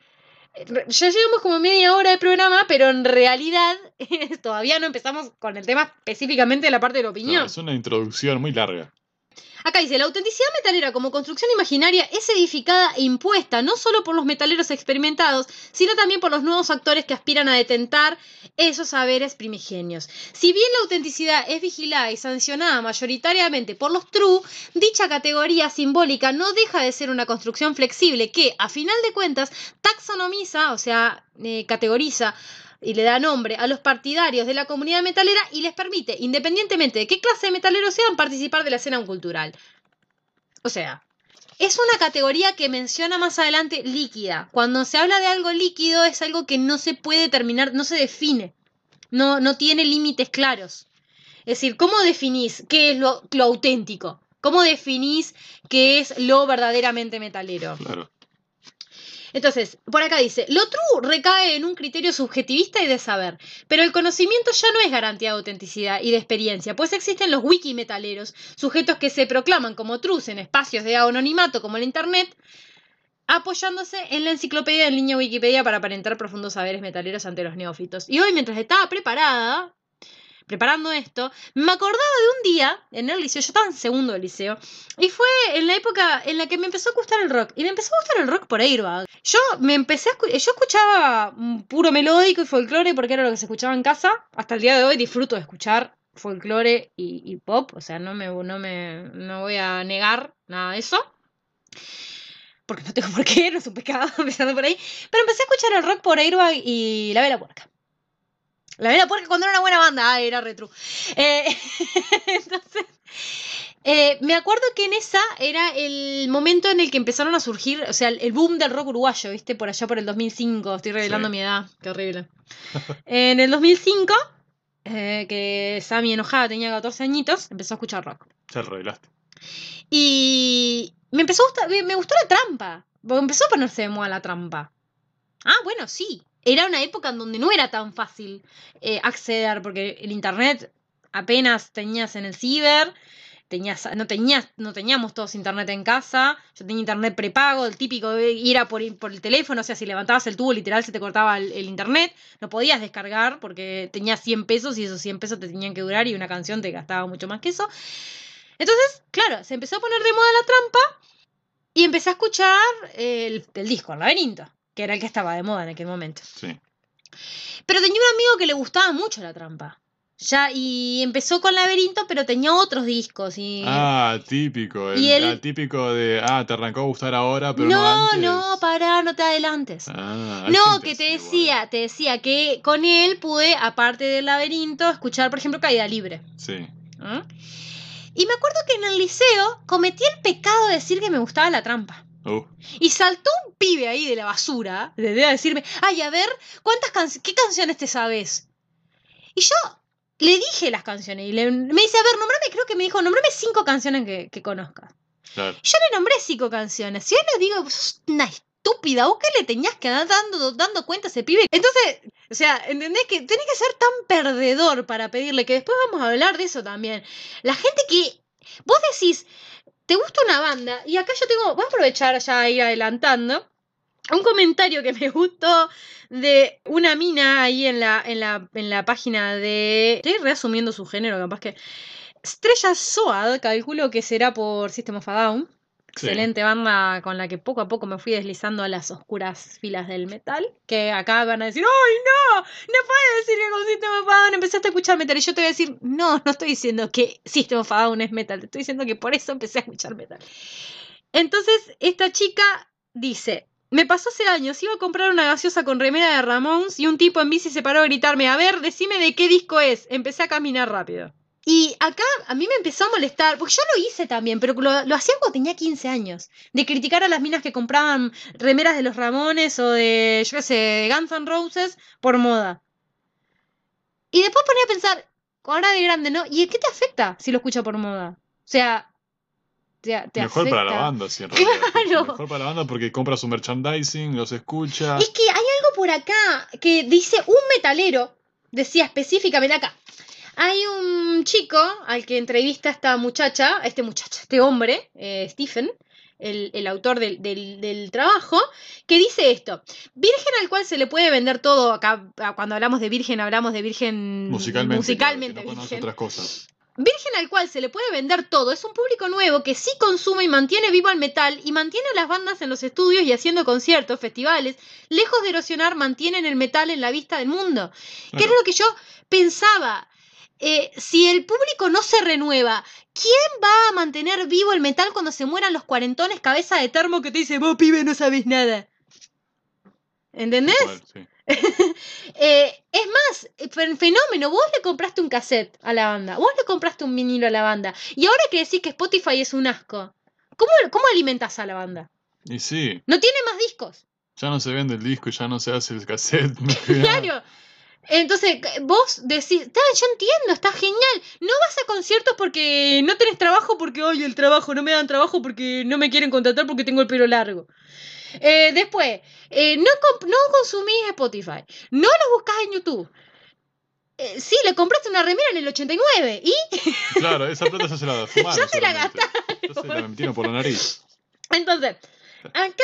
Speaker 1: Ya llevamos como media hora de programa, pero en realidad todavía no empezamos con el tema específicamente de la parte de la opinión.
Speaker 2: es una introducción muy larga.
Speaker 1: Acá dice, la autenticidad metalera como construcción imaginaria es edificada e impuesta no solo por los metaleros experimentados, sino también por los nuevos actores que aspiran a detentar esos saberes primigenios. Si bien la autenticidad es vigilada y sancionada mayoritariamente por los true, dicha categoría simbólica no deja de ser una construcción flexible que, a final de cuentas, taxonomiza, o sea, eh, categoriza y le da nombre a los partidarios de la comunidad metalera y les permite, independientemente de qué clase de metaleros sean, participar de la escena cultural. O sea, es una categoría que menciona más adelante líquida. Cuando se habla de algo líquido es algo que no se puede determinar, no se define, no, no tiene límites claros. Es decir, ¿cómo definís qué es lo, lo auténtico? ¿Cómo definís qué es lo verdaderamente metalero?
Speaker 2: Claro.
Speaker 1: Entonces, por acá dice, lo true recae en un criterio subjetivista y de saber, pero el conocimiento ya no es garantía de autenticidad y de experiencia, pues existen los wikimetaleros, sujetos que se proclaman como trus en espacios de anonimato como el Internet, apoyándose en la enciclopedia en línea Wikipedia para aparentar profundos saberes metaleros ante los neófitos. Y hoy, mientras estaba preparada, preparando esto, me acordaba de un día en el liceo, yo estaba en segundo del liceo, y fue en la época en la que me empezó a gustar el rock. Y me empezó a gustar el rock por Airbag. Yo me empecé a escu- yo escuchaba mm, puro melódico y folclore porque era lo que se escuchaba en casa. Hasta el día de hoy disfruto de escuchar folclore y, pop, o sea, no me, no me no voy a negar nada de eso. Porque no tengo por qué, no es un pecado, empezando por ahí. Pero empecé a escuchar el rock por Airbag y La Vela Puerca. La Vela Puerca cuando era una buena banda, ah, era retro. Eh, entonces, eh, me acuerdo que en esa era el momento en el que empezaron a surgir, o sea, el, boom del rock uruguayo, ¿viste? Por allá por el 2005, estoy revelando
Speaker 2: Sí.
Speaker 1: mi edad, qué horrible. en el 2005, eh, que Sammy enojada tenía 14 añitos, empezó a escuchar rock.
Speaker 2: Lo revelaste.
Speaker 1: Y me empezó a gustar, me me gustó la trampa. Porque empezó a ponerse de moda la trampa. Ah, bueno, sí. Era una época en donde no era tan fácil eh, acceder, porque el internet apenas tenías en el ciber, tenías, no tenías, no teníamos todos internet en casa. Yo tenía internet prepago, el típico de ir por, por el teléfono, o sea, si levantabas el tubo, literal se te cortaba el, el internet. No podías descargar porque tenías 100 pesos y esos 100 pesos te tenían que durar y una canción te gastaba mucho más que eso. Entonces, claro, se empezó a poner de moda la trampa y empecé a escuchar el, el disco, el laberinto, que era el que estaba de moda en aquel momento.
Speaker 2: Sí.
Speaker 1: Pero tenía un amigo que le gustaba mucho la trampa. Ya, y empezó con laberinto, pero tenía otros discos. Y...
Speaker 2: Ah, típico. El,
Speaker 1: Y él-
Speaker 2: ah, típico de, ah, te arrancó a gustar ahora, pero no,
Speaker 1: no,
Speaker 2: antes.
Speaker 1: no, pará, no te adelantes.
Speaker 2: Ah,
Speaker 1: No, que te decía, te decía que con él pude, aparte del laberinto, escuchar, por ejemplo, Caída Libre.
Speaker 2: Sí.
Speaker 1: ¿Ah? Y me acuerdo que en el liceo cometí el pecado de decir que me gustaba la trampa.
Speaker 2: Uh,
Speaker 1: Y saltó un pibe ahí de la basura, de de decirme, ay, a ver, ¿cuántas can- ¿qué canciones te sabes? Y yo le dije las canciones y le- me dice, a ver, nombrame, creo que me dijo, nombrame cinco canciones que, que conozcas.
Speaker 2: claro.
Speaker 1: Yo le nombré cinco canciones. Si yo le digo, "Vos sos una estúpida, vos qué le tenías que dar dando, dando cuenta a ese pibe. Entonces, o sea, ¿entendés que tenés que ser tan perdedor para pedirle? Que después vamos a hablar de eso también. La gente que. Vos decís, te gusta una banda, y acá yo tengo. Voy a aprovechar ya a ir adelantando. Un comentario que me gustó de una mina ahí en la, en la, en la página de. Estoy reasumiendo su género, capaz que. Estrella Soad, calculo que será por System of a Down. Excelente banda con la que poco a poco me fui deslizando a las oscuras filas del metal. Que acá van a decir, ¡ay no! No puedes decir que con System of a Down empezaste a escuchar metal. Y yo te voy a decir, no, no estoy diciendo que System of a es metal. Te estoy diciendo que por eso empecé a escuchar metal. Entonces, esta chica dice, me pasó hace años, iba a comprar una gaseosa con remera de Ramones y un tipo en bici se paró a gritarme, a ver, decime de qué disco es. Empecé a caminar rápido. Y acá a mí me empezó a molestar, porque yo lo hice también, pero lo, lo hacía cuando tenía 15 años, de criticar a las minas que compraban remeras de los Ramones o de, yo qué sé, de Guns N' Roses por moda. Y después ponía a pensar, ahora de grande, ¿no? ¿Y qué te afecta si lo escucha por moda? O sea, te, te
Speaker 2: Mejor para la banda, sí, en realidad.
Speaker 1: Claro.
Speaker 2: Mejor para la banda porque compra su merchandising, los escucha.
Speaker 1: Es que hay algo por acá que dice un metalero, decía específicamente acá. Hay un chico al que entrevista esta muchacha, este muchacho, este hombre, eh, Stephen, el, el autor del, del- del trabajo, que dice esto: Virgen al cual se le puede vender todo. Acá, ah, cuando hablamos de virgen, hablamos de virgen
Speaker 2: musicalmente.
Speaker 1: musicalmente
Speaker 2: claro, que no conoce
Speaker 1: virgen.
Speaker 2: otras cosas.
Speaker 1: Virgen al cual se le puede vender todo es un público nuevo que sí consume y mantiene vivo al metal y mantiene a las bandas en los estudios y haciendo conciertos, festivales, lejos de erosionar, mantienen el metal en la vista del mundo. Que
Speaker 2: Claro.
Speaker 1: era lo que yo pensaba. Eh, si el público no se renueva, ¿quién va a mantener vivo el metal cuando se mueran los cuarentones cabeza de termo que te dice, vos pibe no sabes nada? ¿Entendés?
Speaker 2: Sí.
Speaker 1: Eh, es más, fen- fenómeno, vos le compraste un cassette a la banda, vos le compraste un vinilo a la banda, y ahora que decís que Spotify es un asco, ¿cómo, cómo alimentas a la banda?
Speaker 2: Y sí,
Speaker 1: No tiene más discos.
Speaker 2: ya no se vende el disco, ya no se hace el cassette. no.
Speaker 1: Claro. Entonces, vos decís, "Ta, yo entiendo, está genial. No vas a conciertos porque no tenés trabajo, porque hoy el trabajo, no me dan trabajo porque no me quieren contratar porque tengo el pelo largo. Eh, después, eh, no, no consumís Spotify, no lo buscas en YouTube. Eh, sí, le compraste una remera en el 89 y
Speaker 2: Claro, esa plata ya se la fumaron.
Speaker 1: Ya se la
Speaker 2: seguramente. Ya se la metieron por la nariz.
Speaker 1: Entonces, acá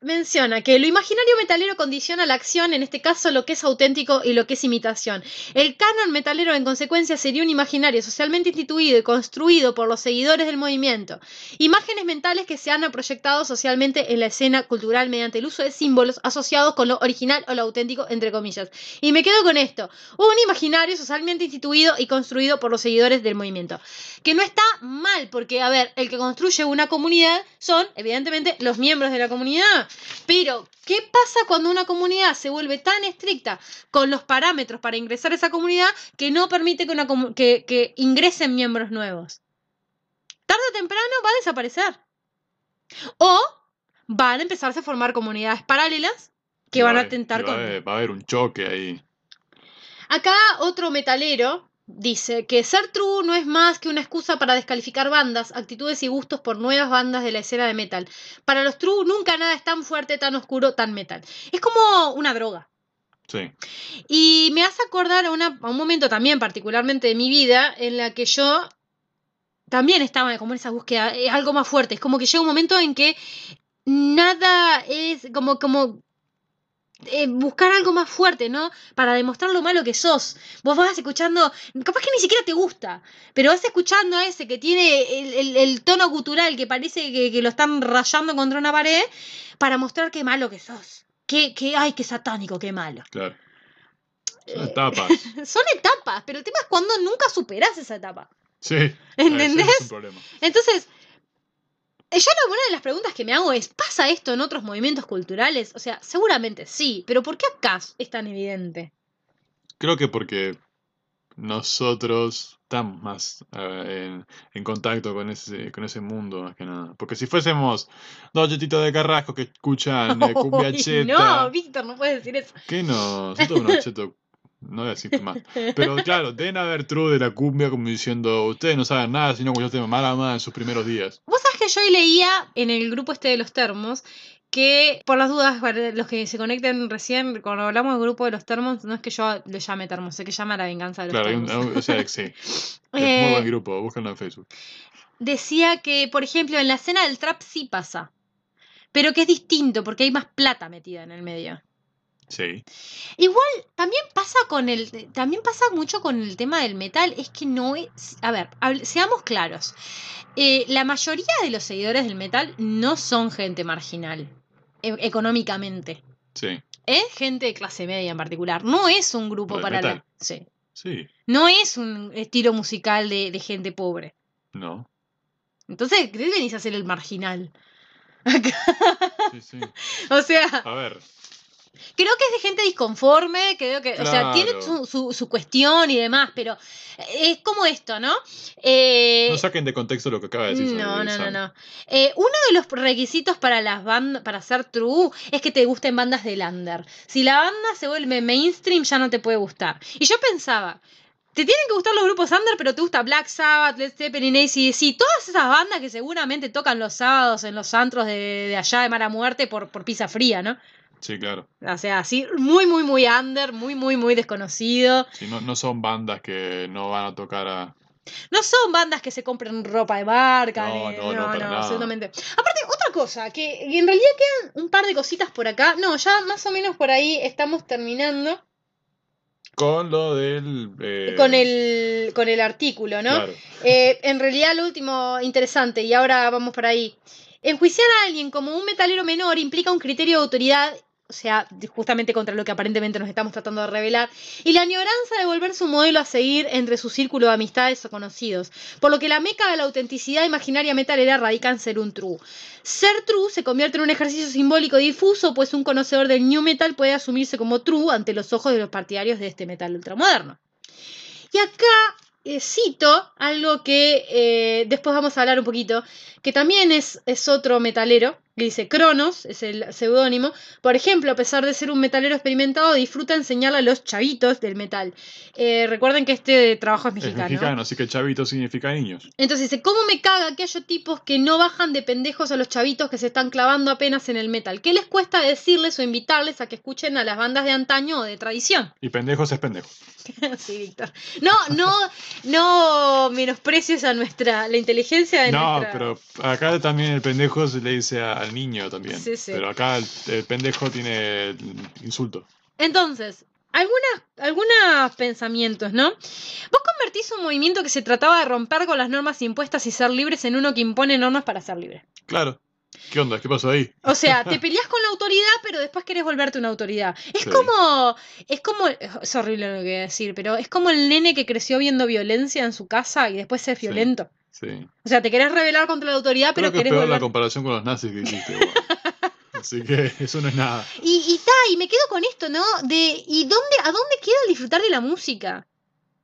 Speaker 1: menciona que lo imaginario metalero condiciona la acción, en este caso lo que es auténtico y lo que es imitación. El canon metalero, en consecuencia, sería un imaginario socialmente instituido y construido por los seguidores del movimiento. Imágenes mentales que se han proyectado socialmente en la escena cultural mediante el uso de símbolos asociados con lo original o lo auténtico, entre comillas. Y me quedo con esto. Un imaginario socialmente instituido y construido por los seguidores del movimiento. Que no está mal, porque, a ver, el que construye una comunidad son, evidentemente, los miembros de la comunidad. Pero, ¿qué pasa cuando una comunidad se vuelve tan estricta con los parámetros para ingresar a esa comunidad que no permite que, una que, que ingresen miembros nuevos? Tarde o temprano va a desaparecer. O van a empezarse a formar comunidades paralelas que
Speaker 2: Y
Speaker 1: van
Speaker 2: va
Speaker 1: a
Speaker 2: va,
Speaker 1: con...
Speaker 2: a- va a haber un choque ahí.
Speaker 1: Acá otro metalero dice que ser true no es más que una excusa para descalificar bandas, actitudes y gustos por nuevas bandas de la escena de metal. Para los true nunca nada es tan fuerte, tan oscuro, tan metal. Es como una droga.
Speaker 2: Sí.
Speaker 1: Y me hace acordar a, una- a un momento también particularmente de mi vida en la que yo también estaba como en esa búsqueda, eh, algo más fuerte. Es como que llega un momento en que nada es como, como eh, buscar algo más fuerte, ¿no? Para demostrar lo malo que sos. Vos vas escuchando, capaz que ni siquiera te gusta, pero vas escuchando a ese que tiene el, el- el tono gutural que parece que, que lo están rayando contra una pared para mostrar qué malo que sos. Qué, qué, ay, qué satánico, qué malo.
Speaker 2: Claro. Son
Speaker 1: Eh,
Speaker 2: etapas.
Speaker 1: Son etapas, pero el tema es cuando nunca superás esa etapa.
Speaker 2: Sí. Ese
Speaker 1: ¿Entendés?
Speaker 2: Es un problema.
Speaker 1: Entonces, eh, yo la- una de las preguntas que me hago es, ¿pasa esto en otros movimientos culturales? O sea, seguramente sí, pero ¿por qué acá es tan evidente?
Speaker 2: Creo que porque nosotros estamos más eh, en, en contacto con ese, con ese mundo, más que nada. Porque si fuésemos dos chetitos de carrasco que escuchan eh, cumbia cheta,
Speaker 1: no, Víctor, no puedes decir eso.
Speaker 2: ¿qué no? Nosotros unos chetos, no voy a decir más. Pero claro, deben haber true de la cumbia como diciendo, ustedes no saben nada, sino que yo te mala más en sus primeros días.
Speaker 1: Vos sabés yo hoy leía en el grupo este de los termos que, por las dudas, para los que se conecten recién, cuando hablamos del grupo de los termos, no es que yo le llame termos, sé que llama la venganza de los
Speaker 2: Claro, o sea, sí. Es
Speaker 1: Eh,
Speaker 2: muy buen grupo, búsquenlo en Facebook.
Speaker 1: decía que, por ejemplo, en la escena del trap sí pasa, pero que es distinto porque hay más plata metida en el medio.
Speaker 2: Sí.
Speaker 1: Igual también pasa con el también pasa mucho con el tema del metal, es que no es, a ver, seamos claros. eh, la mayoría de los seguidores del metal no son gente marginal e- económicamente.
Speaker 2: Sí.
Speaker 1: Es gente de clase media en particular. No es un grupo
Speaker 2: ¿Del
Speaker 1: para la. Sí.
Speaker 2: Sí.
Speaker 1: No es un estilo musical de, de gente pobre.
Speaker 2: No.
Speaker 1: Entonces, ¿qué venís a hacer el marginal?
Speaker 2: Sí, sí.
Speaker 1: O sea,
Speaker 2: A ver,
Speaker 1: Creo que es de gente disconforme, creo que, o sea, tiene su, su, su cuestión y demás, pero es como esto, ¿no? Eh,
Speaker 2: no saquen de contexto lo que acaba de decir.
Speaker 1: no, no, no, no. Eh, uno de los requisitos para las bandas, para ser true, es que te gusten bandas de lander. Si la banda se vuelve mainstream, ya no te puede gustar. Y yo pensaba, te tienen que gustar los grupos under, pero te gusta Black Sabbath, Led Zeppelin, AC/DC, todas esas bandas que seguramente tocan los sábados en los antros de, de allá de mala muerte por, por pizza fría, ¿no?
Speaker 2: Sí, claro.
Speaker 1: O sea, así, muy, muy, muy under, muy, muy, muy desconocido.
Speaker 2: Sí, no, no son bandas que no van a tocar a.
Speaker 1: No son bandas que se compren ropa de marca.
Speaker 2: No, no, no, nada.
Speaker 1: absolutamente. Aparte, otra cosa, que en realidad quedan un par de cositas por acá. No, ya más o menos por ahí estamos terminando
Speaker 2: Con lo del. eh,
Speaker 1: con, el, con el artículo, ¿no?
Speaker 2: Claro.
Speaker 1: Eh, en realidad, lo último interesante, y ahora vamos por ahí. Enjuiciar a alguien como un metalero menor implica un criterio de autoridad o sea, justamente contra lo que aparentemente nos estamos tratando de revelar, y la añoranza de volverse un modelo a seguir entre su círculo de amistades o conocidos, por lo que la meca de la autenticidad imaginaria metalera radica en ser un true. Ser true se convierte en un ejercicio simbólico difuso, pues un conocedor del new metal puede asumirse como true ante los ojos de los partidarios de este metal ultramoderno. Y acá eh, cito algo que eh, después vamos a hablar un poquito, que también es, es otro metalero, dice Cronos, es el seudónimo. Por ejemplo, a pesar de ser un metalero experimentado, disfruta enseñarle a los chavitos del metal. Eh, recuerden que este trabajo es mexicano.
Speaker 2: Es mexicano, así que chavito significa niños.
Speaker 1: Entonces dice, ¿cómo me caga que haya tipos que no bajan de pendejos a los chavitos que se están clavando apenas en el metal? ¿Qué les cuesta decirles o invitarles a que escuchen a las bandas de antaño o de tradición?
Speaker 2: Y pendejos es pendejo.
Speaker 1: sí, Víctor. No, no, no menosprecies a nuestra, la inteligencia de
Speaker 2: No,
Speaker 1: nuestra...
Speaker 2: pero acá también el pendejo se le dice al niño también.
Speaker 1: Sí, sí.
Speaker 2: Pero acá el, el pendejo tiene insulto.
Speaker 1: Entonces, algunas, algunos pensamientos, ¿no? Vos convertís un movimiento que se trataba de romper con las normas impuestas y ser libres en uno que impone normas para ser libre.
Speaker 2: Claro. ¿Qué onda? ¿Qué pasó ahí?
Speaker 1: O sea, te peleas con la autoridad, pero después querés volverte una autoridad. Es
Speaker 2: Sí.
Speaker 1: como. Es como. Es horrible lo que voy a decir, pero es como el nene que creció viendo violencia en su casa y después es violento.
Speaker 2: Sí.
Speaker 1: O sea, te querés rebelar contra la autoridad, pero
Speaker 2: que es
Speaker 1: querés
Speaker 2: peor la comparación con los nazis que hiciste. Así que eso no es nada.
Speaker 1: Y, y ta, y me quedo con esto, ¿no? De. ¿Y dónde, a dónde queda el disfrutar de la música?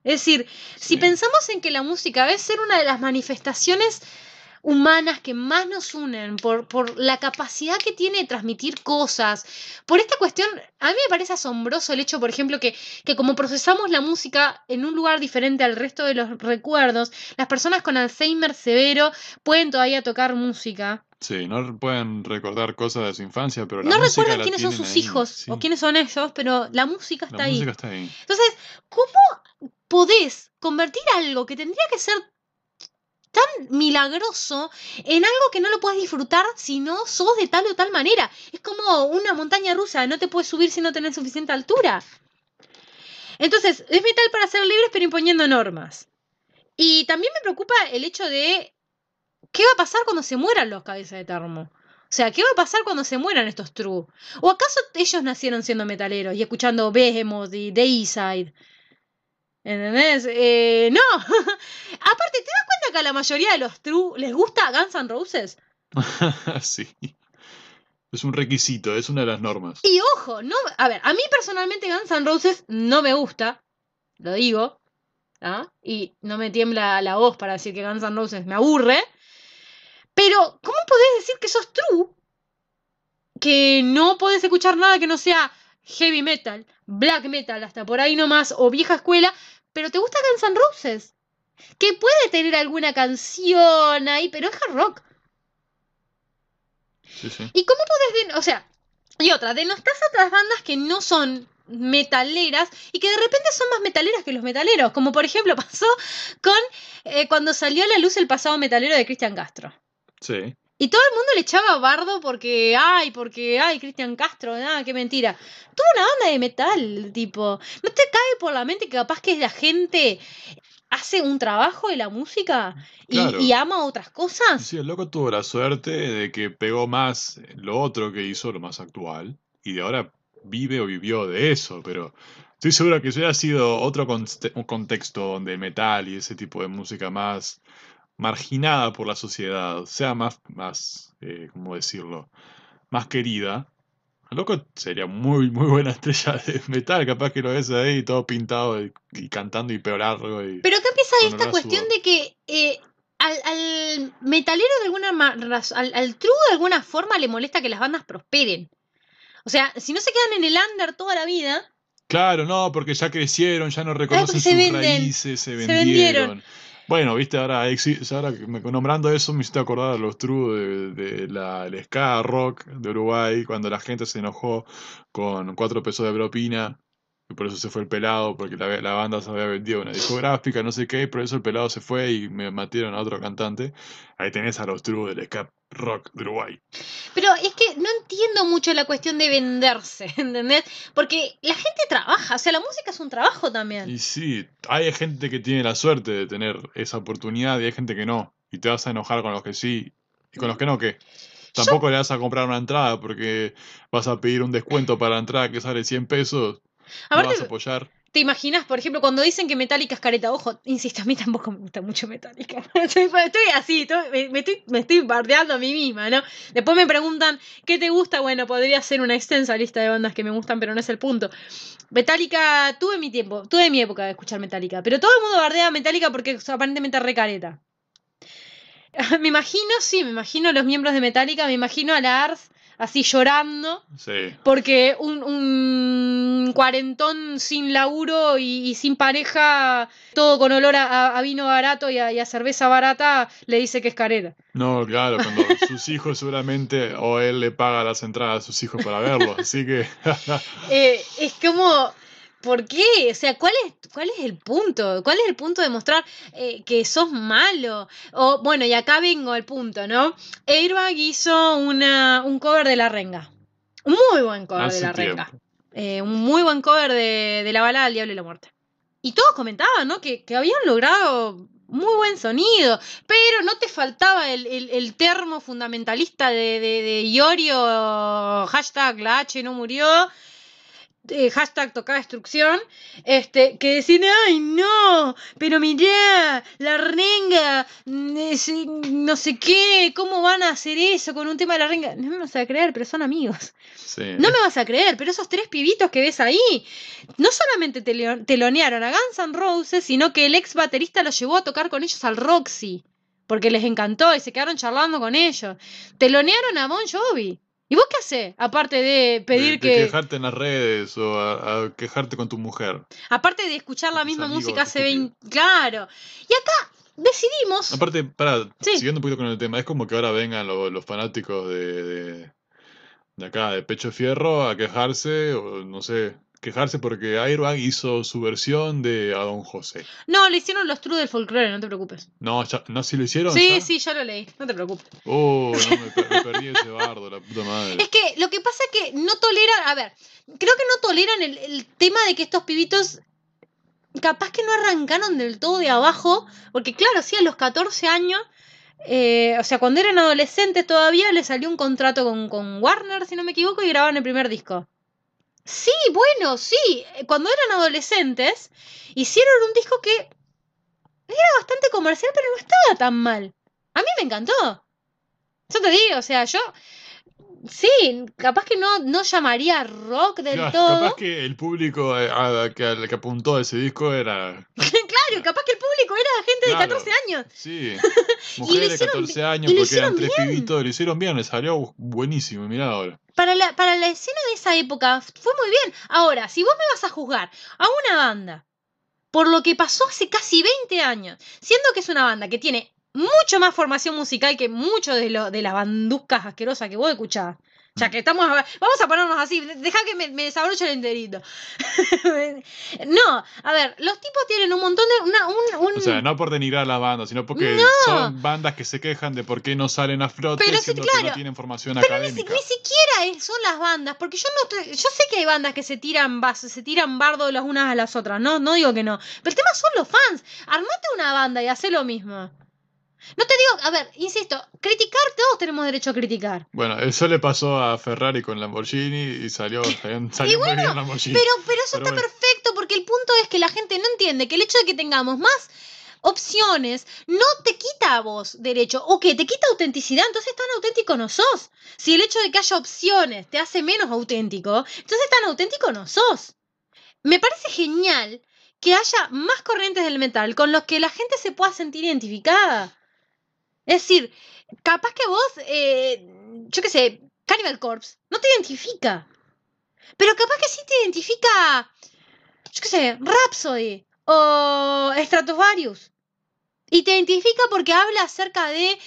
Speaker 1: Es decir, si pensamos en que la música debe ser una de las manifestaciones humanas que más nos unen, por, por la capacidad que tiene de transmitir cosas, por esta cuestión, a mí me parece asombroso el hecho, por ejemplo, que, que como procesamos la música en un lugar diferente al resto de los recuerdos, las personas con Alzheimer severo pueden todavía tocar música.
Speaker 2: Sí, no pueden recordar cosas de su infancia, pero la
Speaker 1: No
Speaker 2: música
Speaker 1: recuerdan
Speaker 2: la
Speaker 1: quiénes son sus
Speaker 2: ahí.
Speaker 1: hijos
Speaker 2: Sí,
Speaker 1: o quiénes son ellos, pero la música está
Speaker 2: La
Speaker 1: ahí.
Speaker 2: música está ahí.
Speaker 1: Entonces, ¿cómo podés convertir algo que tendría que ser tan milagroso en algo que no lo puedes disfrutar si no sos de tal o tal manera? Es como una montaña rusa, no te puedes subir si no tenés suficiente altura. Entonces, es metal para ser libres pero imponiendo normas. Y también me preocupa el hecho de qué va a pasar cuando se mueran los cabezas de termo. O sea, ¿qué va a pasar cuando se mueran estos true? ¿O acaso ellos nacieron siendo metaleros y escuchando Behemoth y Dayside? ¿Entendés? Eh, no. Aparte, ¿te das cuenta que a la mayoría de los true les gusta Guns N' Roses?
Speaker 2: sí. Es un requisito, es una de las normas.
Speaker 1: Y ojo, no, a ver, a mí personalmente Guns N' Roses no me gusta, lo digo, ¿ah? y no me tiembla la voz para decir que Guns N' Roses me aburre, pero ¿cómo podés decir que sos true? Que no podés escuchar nada que no sea heavy metal, black metal, hasta por ahí nomás, o vieja escuela, pero te gusta Guns N' Roses, que puede tener alguna canción ahí, pero es hard rock.
Speaker 2: Sí, sí.
Speaker 1: ¿Y cómo podés, den- o sea, y otra, denostás a otras bandas que no son metaleras y que de repente son más metaleras que los metaleros, como por ejemplo pasó con eh, cuando salió a la luz el pasado metalero de Cristian Castro.
Speaker 2: Sí.
Speaker 1: Y todo el mundo le echaba bardo porque, ay, porque, ay, Cristian Castro, ah, qué mentira. Tuvo una banda de metal, tipo, ¿no te cae por la mente que capaz que la gente hace un trabajo de la música y,
Speaker 2: Claro.
Speaker 1: y ama otras cosas?
Speaker 2: Sí, el loco tuvo la suerte de que pegó más lo otro que hizo, lo más actual, y de ahora vive o vivió de eso, pero estoy seguro que si hubiera sido otro un contexto donde metal y ese tipo de música más marginada por la sociedad, sea más, más eh, ¿cómo decirlo?, más querida, el loco sería muy, muy buena estrella de metal, capaz que lo ves ahí todo pintado y, y cantando y pelo largo y...
Speaker 1: Pero acá empieza esta cuestión de que eh, al, al metalero de alguna ma- raz- al, al true de alguna forma le molesta que las bandas prosperen. O sea, si no se quedan en el under toda la vida,
Speaker 2: Claro, no, porque ya crecieron, ya no reconocen sus
Speaker 1: venden,
Speaker 2: raíces, se
Speaker 1: se
Speaker 2: vendieron. Bueno, viste, ahora, ahora nombrando eso me hiciste acordar a los true de, de la, el ska rock de Uruguay, cuando la gente se enojó con cuatro pesos de propina, por eso se fue el pelado, porque la, la banda se había vendido una discográfica, no sé qué, y por eso el pelado se fue y me matieron a otro cantante. Ahí tenés a los true del ska rock de Uruguay.
Speaker 1: pero es que no entiendo mucho la cuestión de venderse, ¿entendés? Porque la gente trabaja, o sea, la música es un trabajo también.
Speaker 2: Y sí, hay gente que tiene la suerte de tener esa oportunidad y hay gente que no. Y te vas a enojar con los que sí y con los que no, ¿qué? Tampoco le vas a comprar una entrada porque vas a pedir un descuento para la entrada que sale 100 pesos. No
Speaker 1: Aparte,
Speaker 2: vas a apoyar.
Speaker 1: ¿te imaginas, por ejemplo, cuando dicen que Metallica es careta? Ojo, insisto, a mí tampoco me gusta mucho Metallica. Estoy, así, me, estoy, me estoy bardeando a mí misma, ¿no? Después me preguntan, ¿qué te gusta? Bueno, podría ser una extensa lista de bandas que me gustan, pero no es el punto. Metallica, tuve mi tiempo, tuve mi época de escuchar Metallica, pero todo el mundo bardea a Metallica porque es aparentemente re careta. Me imagino, sí, me imagino los miembros de Metallica, me imagino a Lars así llorando
Speaker 2: Sí.
Speaker 1: porque un, un cuarentón sin laburo y, y sin pareja, todo con olor a, a- vino barato y a, y a cerveza barata, le dice que es careta.
Speaker 2: No, claro, cuando sus hijos seguramente, o él le paga las entradas a sus hijos para verlo. Así que.
Speaker 1: Eh, es como, ¿por qué? O sea, ¿cuál es, cuál es el punto? ¿Cuál es el punto de mostrar eh, que sos malo? O, bueno, y acá vengo al punto, ¿no? Airbag hizo una, un cover de La Renga. Un muy buen cover de La Renga. Eh, un muy buen cover de, de la balada del Diablo y la Muerte. Y todos comentaban, ¿no? Que, que habían logrado muy buen sonido, pero no te faltaba el, el- el termo fundamentalista de, de, de Iorio, hashtag la H no murió, eh, hashtag toca destrucción, este, que decían, ay no, pero mirá, la renga, mm, eh, no sé qué, ¿cómo van a hacer eso con un tema de la renga? No me vas a creer, pero son amigos.
Speaker 2: Sí.
Speaker 1: No me vas a creer, pero esos tres pibitos que ves ahí, no solamente telonearon a Guns N' Roses, sino que el ex baterista los llevó a tocar con ellos al Roxy, porque les encantó y se quedaron charlando con ellos. Telonearon a Bon Jovi. ¿Y vos qué haces? Aparte de pedir
Speaker 2: de, de
Speaker 1: que...
Speaker 2: quejarte en las redes o a, a quejarte con tu mujer.
Speaker 1: Aparte de escuchar la misma
Speaker 2: amigos
Speaker 1: música hace
Speaker 2: estúpidos.
Speaker 1: 20... Claro. Y acá decidimos...
Speaker 2: Aparte, para,
Speaker 1: Sí.
Speaker 2: siguiendo un poquito con el tema, es como que ahora vengan lo- los fanáticos de, de, de acá, de Pecho Fierro, a quejarse, o no sé, quejarse porque Airbag hizo su versión de A Don José.
Speaker 1: No, lo hicieron los True del Folklore, no te preocupes.
Speaker 2: No, ya, ¿no si lo hicieron?
Speaker 1: Sí,
Speaker 2: ya?
Speaker 1: sí, ya lo leí, no te preocupes.
Speaker 2: Oh, no, me, per- me perdí ese bardo, la puta madre.
Speaker 1: Es que lo que pasa es que no toleran, a ver, creo que no toleran el, el tema de que estos pibitos capaz que no arrancaron del todo de abajo, porque claro, sí, a los 14 años, eh, o sea, cuando eran adolescentes todavía les salió un contrato con, con Warner, si no me equivoco, y grabaron el primer disco. Sí, bueno, sí, eh, cuando eran adolescentes hicieron un disco que era bastante comercial, pero no estaba tan mal. A mí me encantó. Yo te digo, o sea, yo Sí, capaz que no, no llamaría rock del
Speaker 2: Claro,
Speaker 1: todo.
Speaker 2: Capaz que el público eh, a- que, al que apuntó a ese disco era.
Speaker 1: claro, capaz que el público era gente
Speaker 2: Claro.
Speaker 1: de 14 años.
Speaker 2: Sí, mujeres de
Speaker 1: hicieron
Speaker 2: 14
Speaker 1: bi-
Speaker 2: años, porque eran tres
Speaker 1: bien.
Speaker 2: pibitos, lo hicieron bien, les salió buenísimo, mirá ahora.
Speaker 1: Para la, para la escena de esa época fue muy bien. Ahora, si vos me vas a juzgar a una banda por lo que pasó hace casi 20 años, siendo que es una banda que tiene mucho más formación musical que muchos de, lo, de las banduscas asquerosas que vos escuchás. Ya que estamos. a- Vamos a ponernos así. Deja que me, me desabroche el enterito. no, a ver, los tipos tienen un montón de. Una, un, un-
Speaker 2: O sea, no por denigrar las bandas, sino porque
Speaker 1: No.
Speaker 2: son bandas que se quejan de por qué no salen a flote,
Speaker 1: Pero
Speaker 2: que
Speaker 1: claro.
Speaker 2: no tienen formación
Speaker 1: Pero ni, si-
Speaker 2: académica.
Speaker 1: ni siquiera es- son las bandas, porque yo no estoy- yo sé que hay bandas que se tiran bas- se tiran bardo las unas a las otras, no, no digo que no. Pero el tema son los fans. Armate una banda y hacé lo mismo. No te digo, a ver, insisto, criticar, todos tenemos derecho a criticar.
Speaker 2: Bueno, eso le pasó a Ferrari con Lamborghini y salió, salió, muy bien Lamborghini.
Speaker 1: Pero, pero eso
Speaker 2: Pero
Speaker 1: está
Speaker 2: bueno.
Speaker 1: perfecto, porque el punto es que la gente no entiende que el hecho de que tengamos más opciones no te quita a vos derecho, o que te quita autenticidad, entonces tan auténtico no sos. Si el hecho de que haya opciones te hace menos auténtico, entonces tan auténtico no sos. Me parece genial que haya más corrientes del metal con los que la gente se pueda sentir identificada. Es decir, capaz que vos, eh, yo qué sé, Cannibal Corpse, no te identifica. Pero capaz que sí te identifica, yo qué sé, Rhapsody o Stratovarius. Y te identifica porque habla acerca de.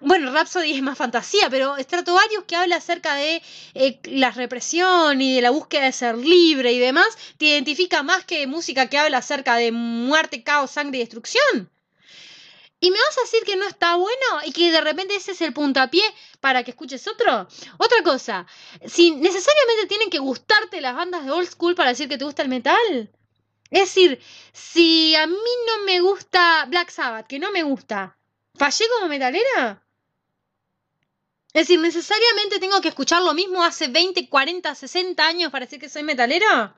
Speaker 1: Bueno, Rhapsody es más fantasía, pero Stratovarius que habla acerca de eh, la represión y de la búsqueda de ser libre y demás, te identifica más que música que habla acerca de muerte, caos, sangre y destrucción. ¿Y me vas a decir que no está bueno y que de repente ese es el puntapié para que escuches otro? Otra cosa, si necesariamente tienen que gustarte las bandas de old school para decir que te gusta el metal. Es decir, si a mí no me gusta Black Sabbath, que no me gusta, ¿fallé como metalera? Es decir, necesariamente tengo que escuchar lo mismo hace 20, 40, 60 años para decir que soy metalero.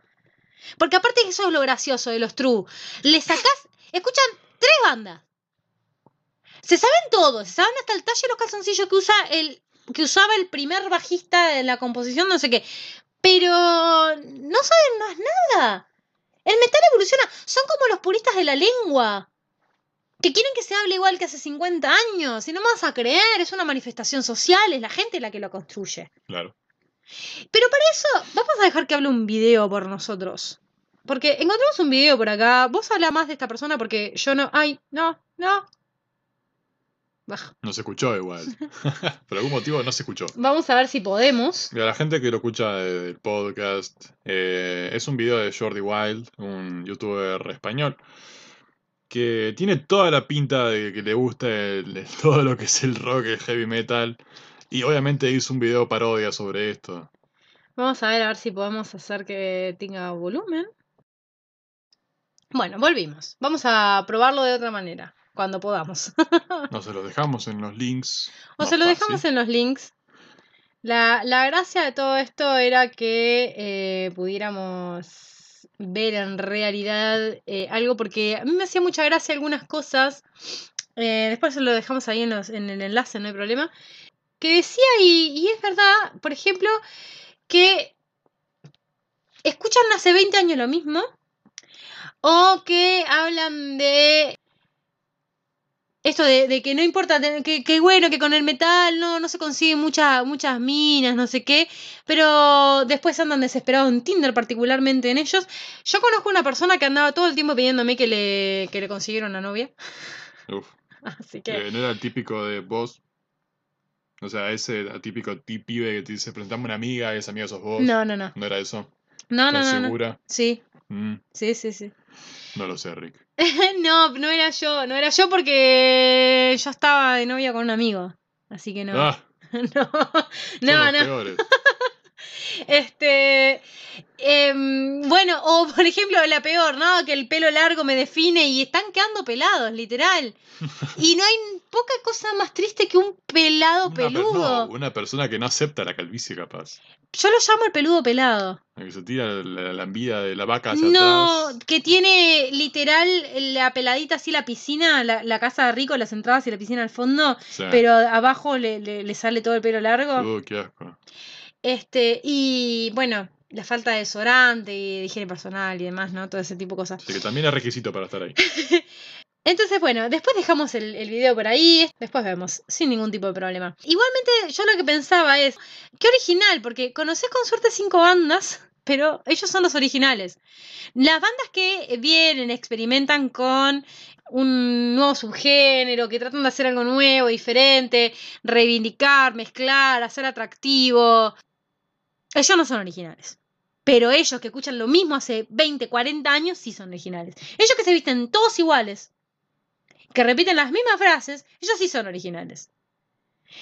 Speaker 1: Porque aparte eso es lo gracioso de los true. Le sacás, escuchan tres bandas. Se saben todos, se saben hasta el talle de los calzoncillos que usa el que usaba el primer bajista en la composición, no sé qué. Pero no saben más nada. El metal evoluciona. Son como los puristas de la lengua. Que quieren que se hable igual que hace 50 años. Y no me vas a creer. Es una manifestación social. Es la gente la que lo construye.
Speaker 2: Claro.
Speaker 1: Pero para eso, vamos a dejar que hable un video por nosotros. Porque encontramos un video por acá. Vos habla más de esta persona porque yo no. Ay, no, no. Baja.
Speaker 2: No se escuchó igual. Por algún motivo no se escuchó.
Speaker 1: Vamos a ver si podemos.
Speaker 2: Mira, la gente que lo escucha del podcast, eh, es un video de Jordi Wild, un youtuber español, que tiene toda la pinta de que le gusta el- todo lo que es el rock, el heavy metal, y obviamente hizo un video parodia sobre esto.
Speaker 1: Vamos a ver a ver si podemos hacer que tenga volumen. Bueno, volvimos. Vamos a probarlo de otra manera, cuando podamos.
Speaker 2: Nos se los dejamos en los links.
Speaker 1: o se lo
Speaker 2: fácil.
Speaker 1: dejamos en los links. La, la gracia de todo esto era que eh, pudiéramos ver en realidad eh, algo, porque a mí me hacía mucha gracia algunas cosas. eh, después se lo dejamos ahí en, los- en el enlace, no hay problema. Que decía, y, y es verdad, por ejemplo, que escuchan hace 20 años lo mismo. O que hablan de esto de, de que no importa, que, que bueno, que con el metal no, no se consiguen muchas muchas minas, no sé qué, pero después andan desesperados en Tinder, particularmente en ellos. Yo conozco una persona que andaba todo el tiempo pidiéndome que le, que le consiguiera una novia.
Speaker 2: Uf,
Speaker 1: Así que.
Speaker 2: eh, no era el típico de vos. O sea, ese atípico pibe que te dice, presentame una amiga esa amiga sos vos.
Speaker 1: No, no, no.
Speaker 2: ¿No era eso?
Speaker 1: No, no,
Speaker 2: ¿Estás
Speaker 1: no, no.
Speaker 2: segura?
Speaker 1: Sí,
Speaker 2: Mm,
Speaker 1: sí, sí, sí.
Speaker 2: No lo sé, Rick.
Speaker 1: no, no era yo, no era yo porque yo estaba de novia con un amigo. Así que no.
Speaker 2: Ah,
Speaker 1: no,
Speaker 2: son
Speaker 1: no,
Speaker 2: los
Speaker 1: no.
Speaker 2: peores.
Speaker 1: Este, em, bueno, o por ejemplo, la peor, ¿no? Que el pelo largo me define y están quedando pelados, literal. Y no hay poca cosa más triste que un pelado
Speaker 2: Una
Speaker 1: peludo.
Speaker 2: no, una persona que no acepta la calvicie, capaz.
Speaker 1: Yo lo llamo el peludo pelado.
Speaker 2: La que se tira la, la de la vaca hacia
Speaker 1: No,
Speaker 2: atrás.
Speaker 1: que tiene literal la peladita así, la piscina, la, la casa de rico, las entradas y la piscina al fondo, pero abajo le, le- le sale todo el pelo largo.
Speaker 2: uh, qué asco.
Speaker 1: Este, y bueno, la falta de desodorante y de higiene personal y demás, ¿no? Todo ese tipo de cosas.
Speaker 2: Que también es requisito para estar ahí.
Speaker 1: Entonces, bueno, después dejamos el, el video por ahí, después vemos, sin ningún tipo de problema. Igualmente, yo lo que pensaba es, qué original, porque conoces con suerte cinco bandas, pero ellos son los originales. Las bandas que vienen, experimentan con un nuevo subgénero, que tratan de hacer algo nuevo, diferente, reivindicar, mezclar, hacer atractivo, ellos no son originales. Pero ellos que escuchan lo mismo hace 20, 40 años sí son originales. Ellos que se visten todos iguales, que repiten las mismas frases, ellos sí son originales.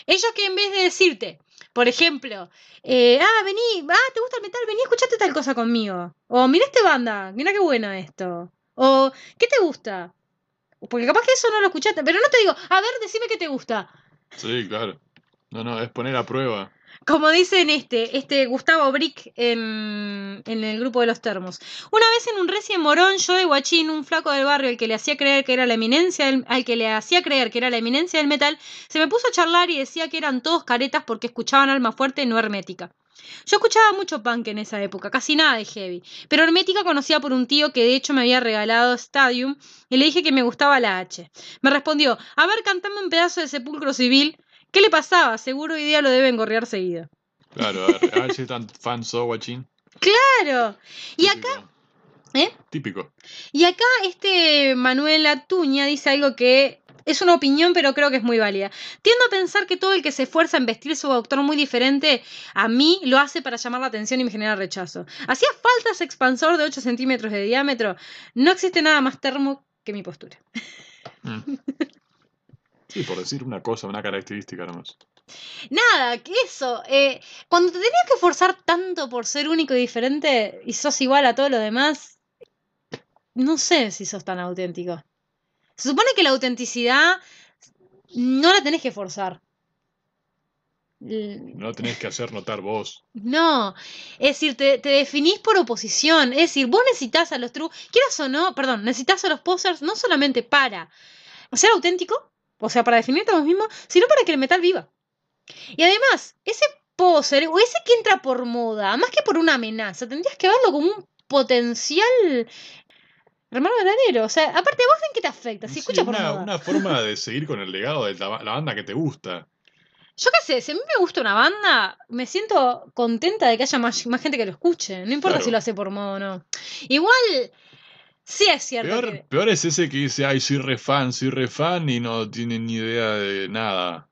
Speaker 1: Ellos que en vez de decirte, por ejemplo, eh, ah, vení, ah, ¿te gusta el metal? Vení, escuchate tal cosa conmigo. O mira esta banda, mira qué bueno esto. O, ¿qué te gusta? Porque capaz que eso no lo escuchaste, pero no te digo, a ver, decime qué te gusta.
Speaker 2: Sí, claro. No, no, es poner a prueba.
Speaker 1: Como dicen este, este Gustavo Brick en, en el grupo de los termos. Una vez en un recién morón, yo de guachín, un flaco del barrio, el que le hacía creer que era la eminencia del- al que le hacía creer que era la eminencia del metal, se me puso a charlar y decía que eran todos caretas porque escuchaban alma fuerte no hermética. Yo escuchaba mucho punk en esa época, casi nada de heavy, pero hermética conocía por un tío que de hecho me había regalado Stadium y le dije que me gustaba la H. Me respondió, a ver, cantame un pedazo de sepulcro civil. ¿Qué le pasaba? Seguro hoy día lo deben gorrear seguido.
Speaker 2: Claro, a ver, si están fan so guachín.
Speaker 1: Claro. Y acá,
Speaker 2: Típico.
Speaker 1: ¿eh?
Speaker 2: Típico.
Speaker 1: Y acá este Manuel Atuña dice algo que es una opinión, pero creo que es muy válida. Tiendo a pensar que todo el que se esfuerza en vestir su doctor muy diferente a mí lo hace para llamar la atención y me genera rechazo. ¿Hacía falta ese expansor de 8 centímetros de diámetro? No existe nada más termo que mi postura.
Speaker 2: Mm. Sí, por decir una cosa, una característica nomás.
Speaker 1: Nada, que eso. eh, cuando te tenías que esforzar tanto por ser único y diferente y sos igual a todos los demás, no sé si sos tan auténtico. Se supone que la autenticidad no la tenés que forzar.
Speaker 2: No lo tenés que hacer notar vos.
Speaker 1: No, es decir, te, te definís por oposición. Es decir, vos necesitas a los true, quieras o no, perdón, necesitas a los posers no solamente para ser auténtico, o sea, para definirte a vos mismo, sino para que el metal viva. Y además, ese poser o ese que entra por moda, más que por una amenaza, tendrías que verlo como un potencial hermano verdadero. O sea, aparte, ¿vos en qué te afecta? Si
Speaker 2: Sí,
Speaker 1: escucha por
Speaker 2: una,
Speaker 1: moda.
Speaker 2: una forma de seguir con el legado de la, la banda que te gusta.
Speaker 1: Yo qué sé, si a mí me gusta una banda, me siento contenta de que haya más, más gente que lo escuche. No importa
Speaker 2: Claro.
Speaker 1: si lo hace por modo o no. Igual, sí es cierto
Speaker 2: Peor,
Speaker 1: que...
Speaker 2: peor es ese que dice, ay, soy re fan, soy re fan y no tiene ni idea de nada.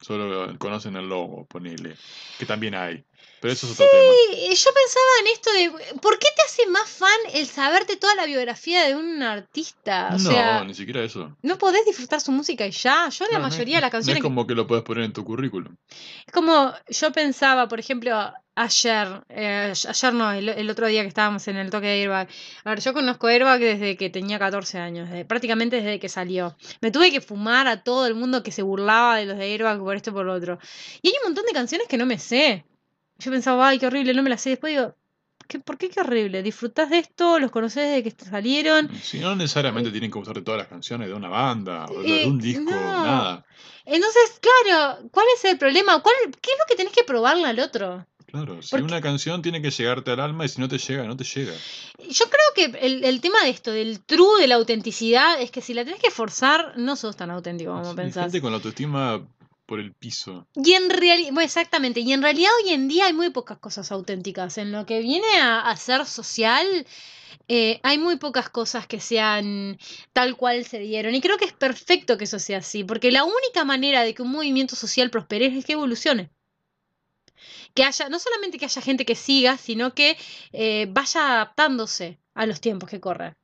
Speaker 2: Solo conocen el logo, ponele. Que también hay. Pero eso es otro tema.
Speaker 1: Sí, yo pensaba en esto de, ¿por qué te hace más fan el saberte toda la biografía de un artista? O
Speaker 2: no,
Speaker 1: sea,
Speaker 2: ni siquiera eso.
Speaker 1: no podés disfrutar su música y ya. Yo la
Speaker 2: no
Speaker 1: mayoría de las
Speaker 2: No
Speaker 1: canciones...
Speaker 2: es
Speaker 1: que-
Speaker 2: como que lo puedes poner en tu currículum.
Speaker 1: Es como yo pensaba, por ejemplo, ayer, eh, ayer no, el, el otro día que estábamos en el toque de Airbag. A ver, yo conozco Airbag desde que tenía 14 años, desde- prácticamente desde que salió. Me tuve que fumar a todo el mundo que se burlaba de los de Airbag por esto y por lo otro. Y hay un montón de canciones que no me sé. Yo pensaba, ay, qué horrible, no me las sé. Después digo, ¿qué, ¿por qué qué horrible? ¿Disfrutás de esto? ¿Los conocés desde que salieron?
Speaker 2: Si no necesariamente tienen que gustarte todas las canciones de una banda o de
Speaker 1: Eh,
Speaker 2: un disco,
Speaker 1: no.
Speaker 2: nada.
Speaker 1: Entonces, claro, ¿cuál es el problema? ¿Cuál, ¿Qué es lo que tenés que probarle al otro?
Speaker 2: Claro, si
Speaker 1: Porque-
Speaker 2: una canción tiene que llegarte al alma y si no te llega, no te llega.
Speaker 1: Yo creo que el, el tema de esto, del true, de la autenticidad, es que si la tenés que forzar, no sos tan auténtico como
Speaker 2: Hay
Speaker 1: pensás.
Speaker 2: gente con la autoestima por el piso.
Speaker 1: Y en realidad, bueno, exactamente, y en realidad hoy en día hay muy pocas cosas auténticas. En lo que viene a, a ser social, eh, hay muy pocas cosas que sean tal cual se dieron. Y creo que es perfecto que eso sea así, porque la única manera de que un movimiento social prospere es que evolucione. Que haya, no solamente que haya gente que siga, sino que eh, vaya adaptándose a los tiempos que corren.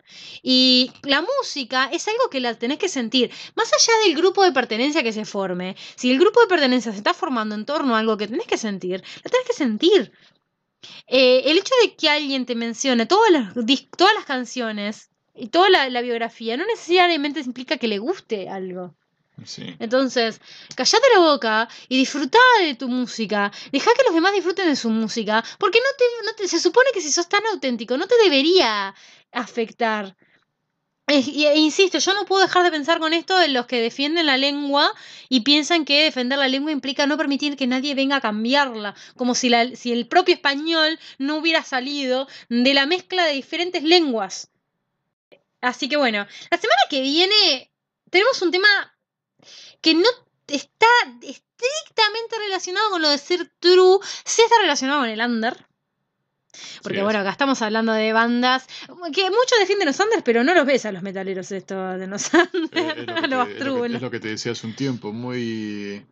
Speaker 1: Y la música es algo que la tenés que sentir. Más allá del grupo de pertenencia que se forme, si el grupo de pertenencia se está formando en torno a algo que tenés que sentir, la tenés que sentir. Eh, el hecho de que alguien te mencione todas las, todas las canciones y toda la biografía no necesariamente implica que le guste algo. Entonces, callate la boca y disfruta de tu música. Deja que los demás disfruten de su música. Porque no te, no te- se supone que si sos tan auténtico, no te debería afectar. E insisto, yo no puedo dejar de pensar con esto en los que defienden la lengua y piensan que defender la lengua implica no permitir que nadie venga a cambiarla, como si, la- si el propio español no hubiera salido de la mezcla de diferentes lenguas. Así que bueno, la semana que viene tenemos un tema que no está estrictamente relacionado con lo de ser true, sí está relacionado con el under. Porque
Speaker 2: Sí,
Speaker 1: bueno, acá estamos hablando de bandas que muchos defienden los unders, pero no los ves a los metaleros esto de los
Speaker 2: Eh,
Speaker 1: unders,
Speaker 2: es, lo
Speaker 1: a
Speaker 2: que
Speaker 1: los
Speaker 2: te, lo que-
Speaker 1: ¿no?
Speaker 2: es lo que te decía hace un tiempo, muy...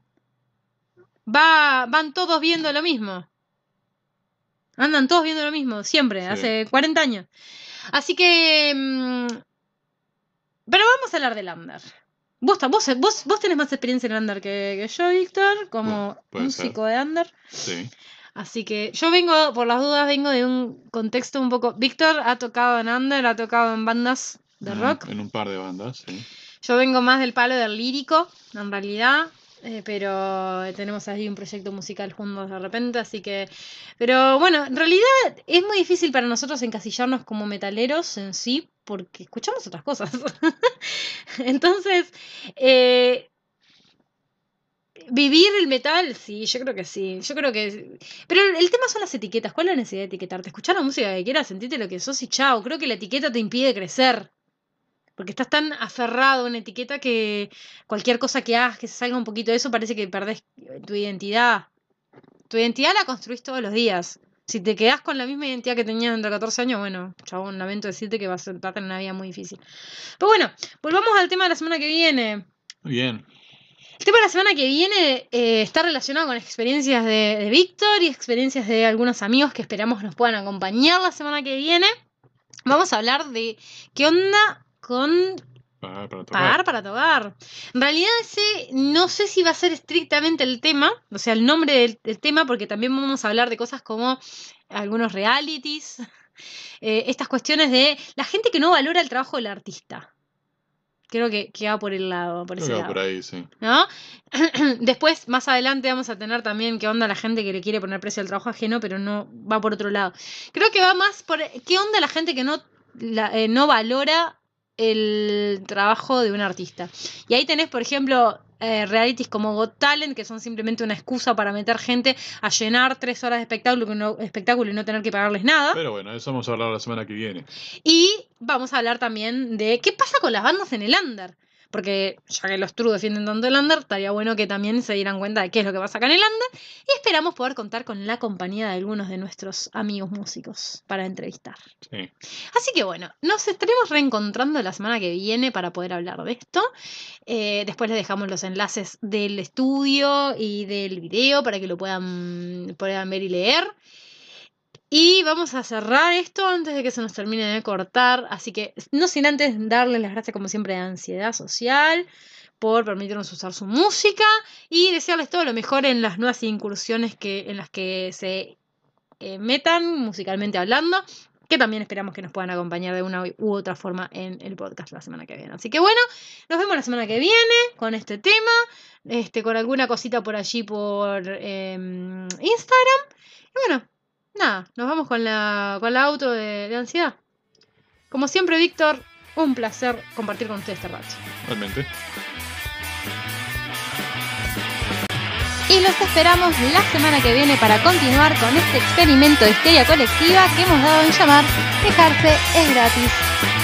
Speaker 1: Va, van todos viendo lo mismo. Andan todos viendo lo mismo, siempre,
Speaker 2: Sí.
Speaker 1: hace 40 años. Así que... mm, pero vamos a hablar del under. Vos, vos, vos, vos tenés más experiencia en under que, que yo, Víctor, como
Speaker 2: Bueno, puede ser.
Speaker 1: músico de under.
Speaker 2: Sí.
Speaker 1: Así que yo vengo, por las dudas, vengo de un contexto un poco... Víctor ha tocado en under, ha tocado en bandas de rock.
Speaker 2: En un par de bandas, sí.
Speaker 1: Yo vengo más del palo del lírico, en realidad, eh, pero tenemos ahí un proyecto musical juntos de repente, así que... Pero bueno, en realidad es muy difícil para nosotros encasillarnos como metaleros en sí, porque escuchamos otras cosas. Entonces, eh, vivir el metal, sí, yo creo que sí, yo creo que... Pero el, tema son las etiquetas, ¿cuál es la necesidad de etiquetarte? Escuchar la música que quieras, sentirte lo que sos y chao, creo que la etiqueta te impide crecer. Porque estás tan aferrado a una etiqueta que cualquier cosa que hagas que se salga un poquito de eso parece que perdés tu identidad. Tu identidad la construís todos los días. Si te quedás con la misma identidad que tenías entre 14 años, bueno, chabón, lamento decirte que vas a a tener una vida muy difícil. Pero bueno, volvamos al tema de la semana que viene.
Speaker 2: Bien.
Speaker 1: El tema de la semana que viene eh, está relacionado con experiencias de, de Víctor y experiencias de algunos amigos que esperamos nos puedan acompañar la semana que viene. Vamos a hablar de qué onda con
Speaker 2: Pagar para tocar.
Speaker 1: pagar para tocar. En realidad ese no sé si va a ser estrictamente el tema, o sea, el nombre del, del tema, porque también vamos a hablar de cosas como algunos realities, eh, estas cuestiones de la gente que no valora el trabajo del artista. Creo que, que va por el lado, por
Speaker 2: Creo
Speaker 1: ese
Speaker 2: que va
Speaker 1: lado.
Speaker 2: por ahí, sí.
Speaker 1: ¿no? Después, más adelante, vamos a tener también qué onda la gente que le quiere poner precio al trabajo ajeno, pero no va por otro lado. Creo que va más por qué onda la gente que no, la- eh, no valora el trabajo de un artista. Y ahí tenés, por ejemplo, eh, realities como Got Talent, que son simplemente una excusa para meter gente a llenar tres horas de espectáculo, no- espectáculo y no tener que pagarles nada.
Speaker 2: Pero bueno, eso vamos a hablar la semana que viene.
Speaker 1: Y vamos a hablar también de qué pasa con las bandas en el under. Porque ya que los True defienden tanto el under, estaría bueno que también se dieran cuenta de qué es lo que pasa acá en el under. Y esperamos poder contar con la compañía de algunos de nuestros amigos músicos para entrevistar.
Speaker 2: Sí.
Speaker 1: Así que bueno, nos estaremos reencontrando la semana que viene para poder hablar de esto. Eh, después les dejamos los enlaces del estudio y del video para que lo puedan, puedan ver y leer. Y vamos a cerrar esto antes de que se nos termine de cortar. Así que, no sin antes darles las gracias, como siempre, a Ansiedad Social por permitirnos usar su música y desearles todo lo mejor en las nuevas incursiones que, en las que se eh, metan musicalmente hablando. Que también esperamos que nos puedan acompañar de una u otra forma en el podcast la semana que viene. Así que bueno, nos vemos la semana que viene con este tema, este, con alguna cosita por allí por eh, Instagram. Y bueno, nada, nos vamos con la, con la auto de, de ansiedad. Como siempre, Víctor, un placer compartir con ustedes este rato.
Speaker 2: Realmente.
Speaker 3: Y los esperamos la semana que viene para continuar con este experimento de histeria colectiva que hemos dado en llamar Quejarse es gratis.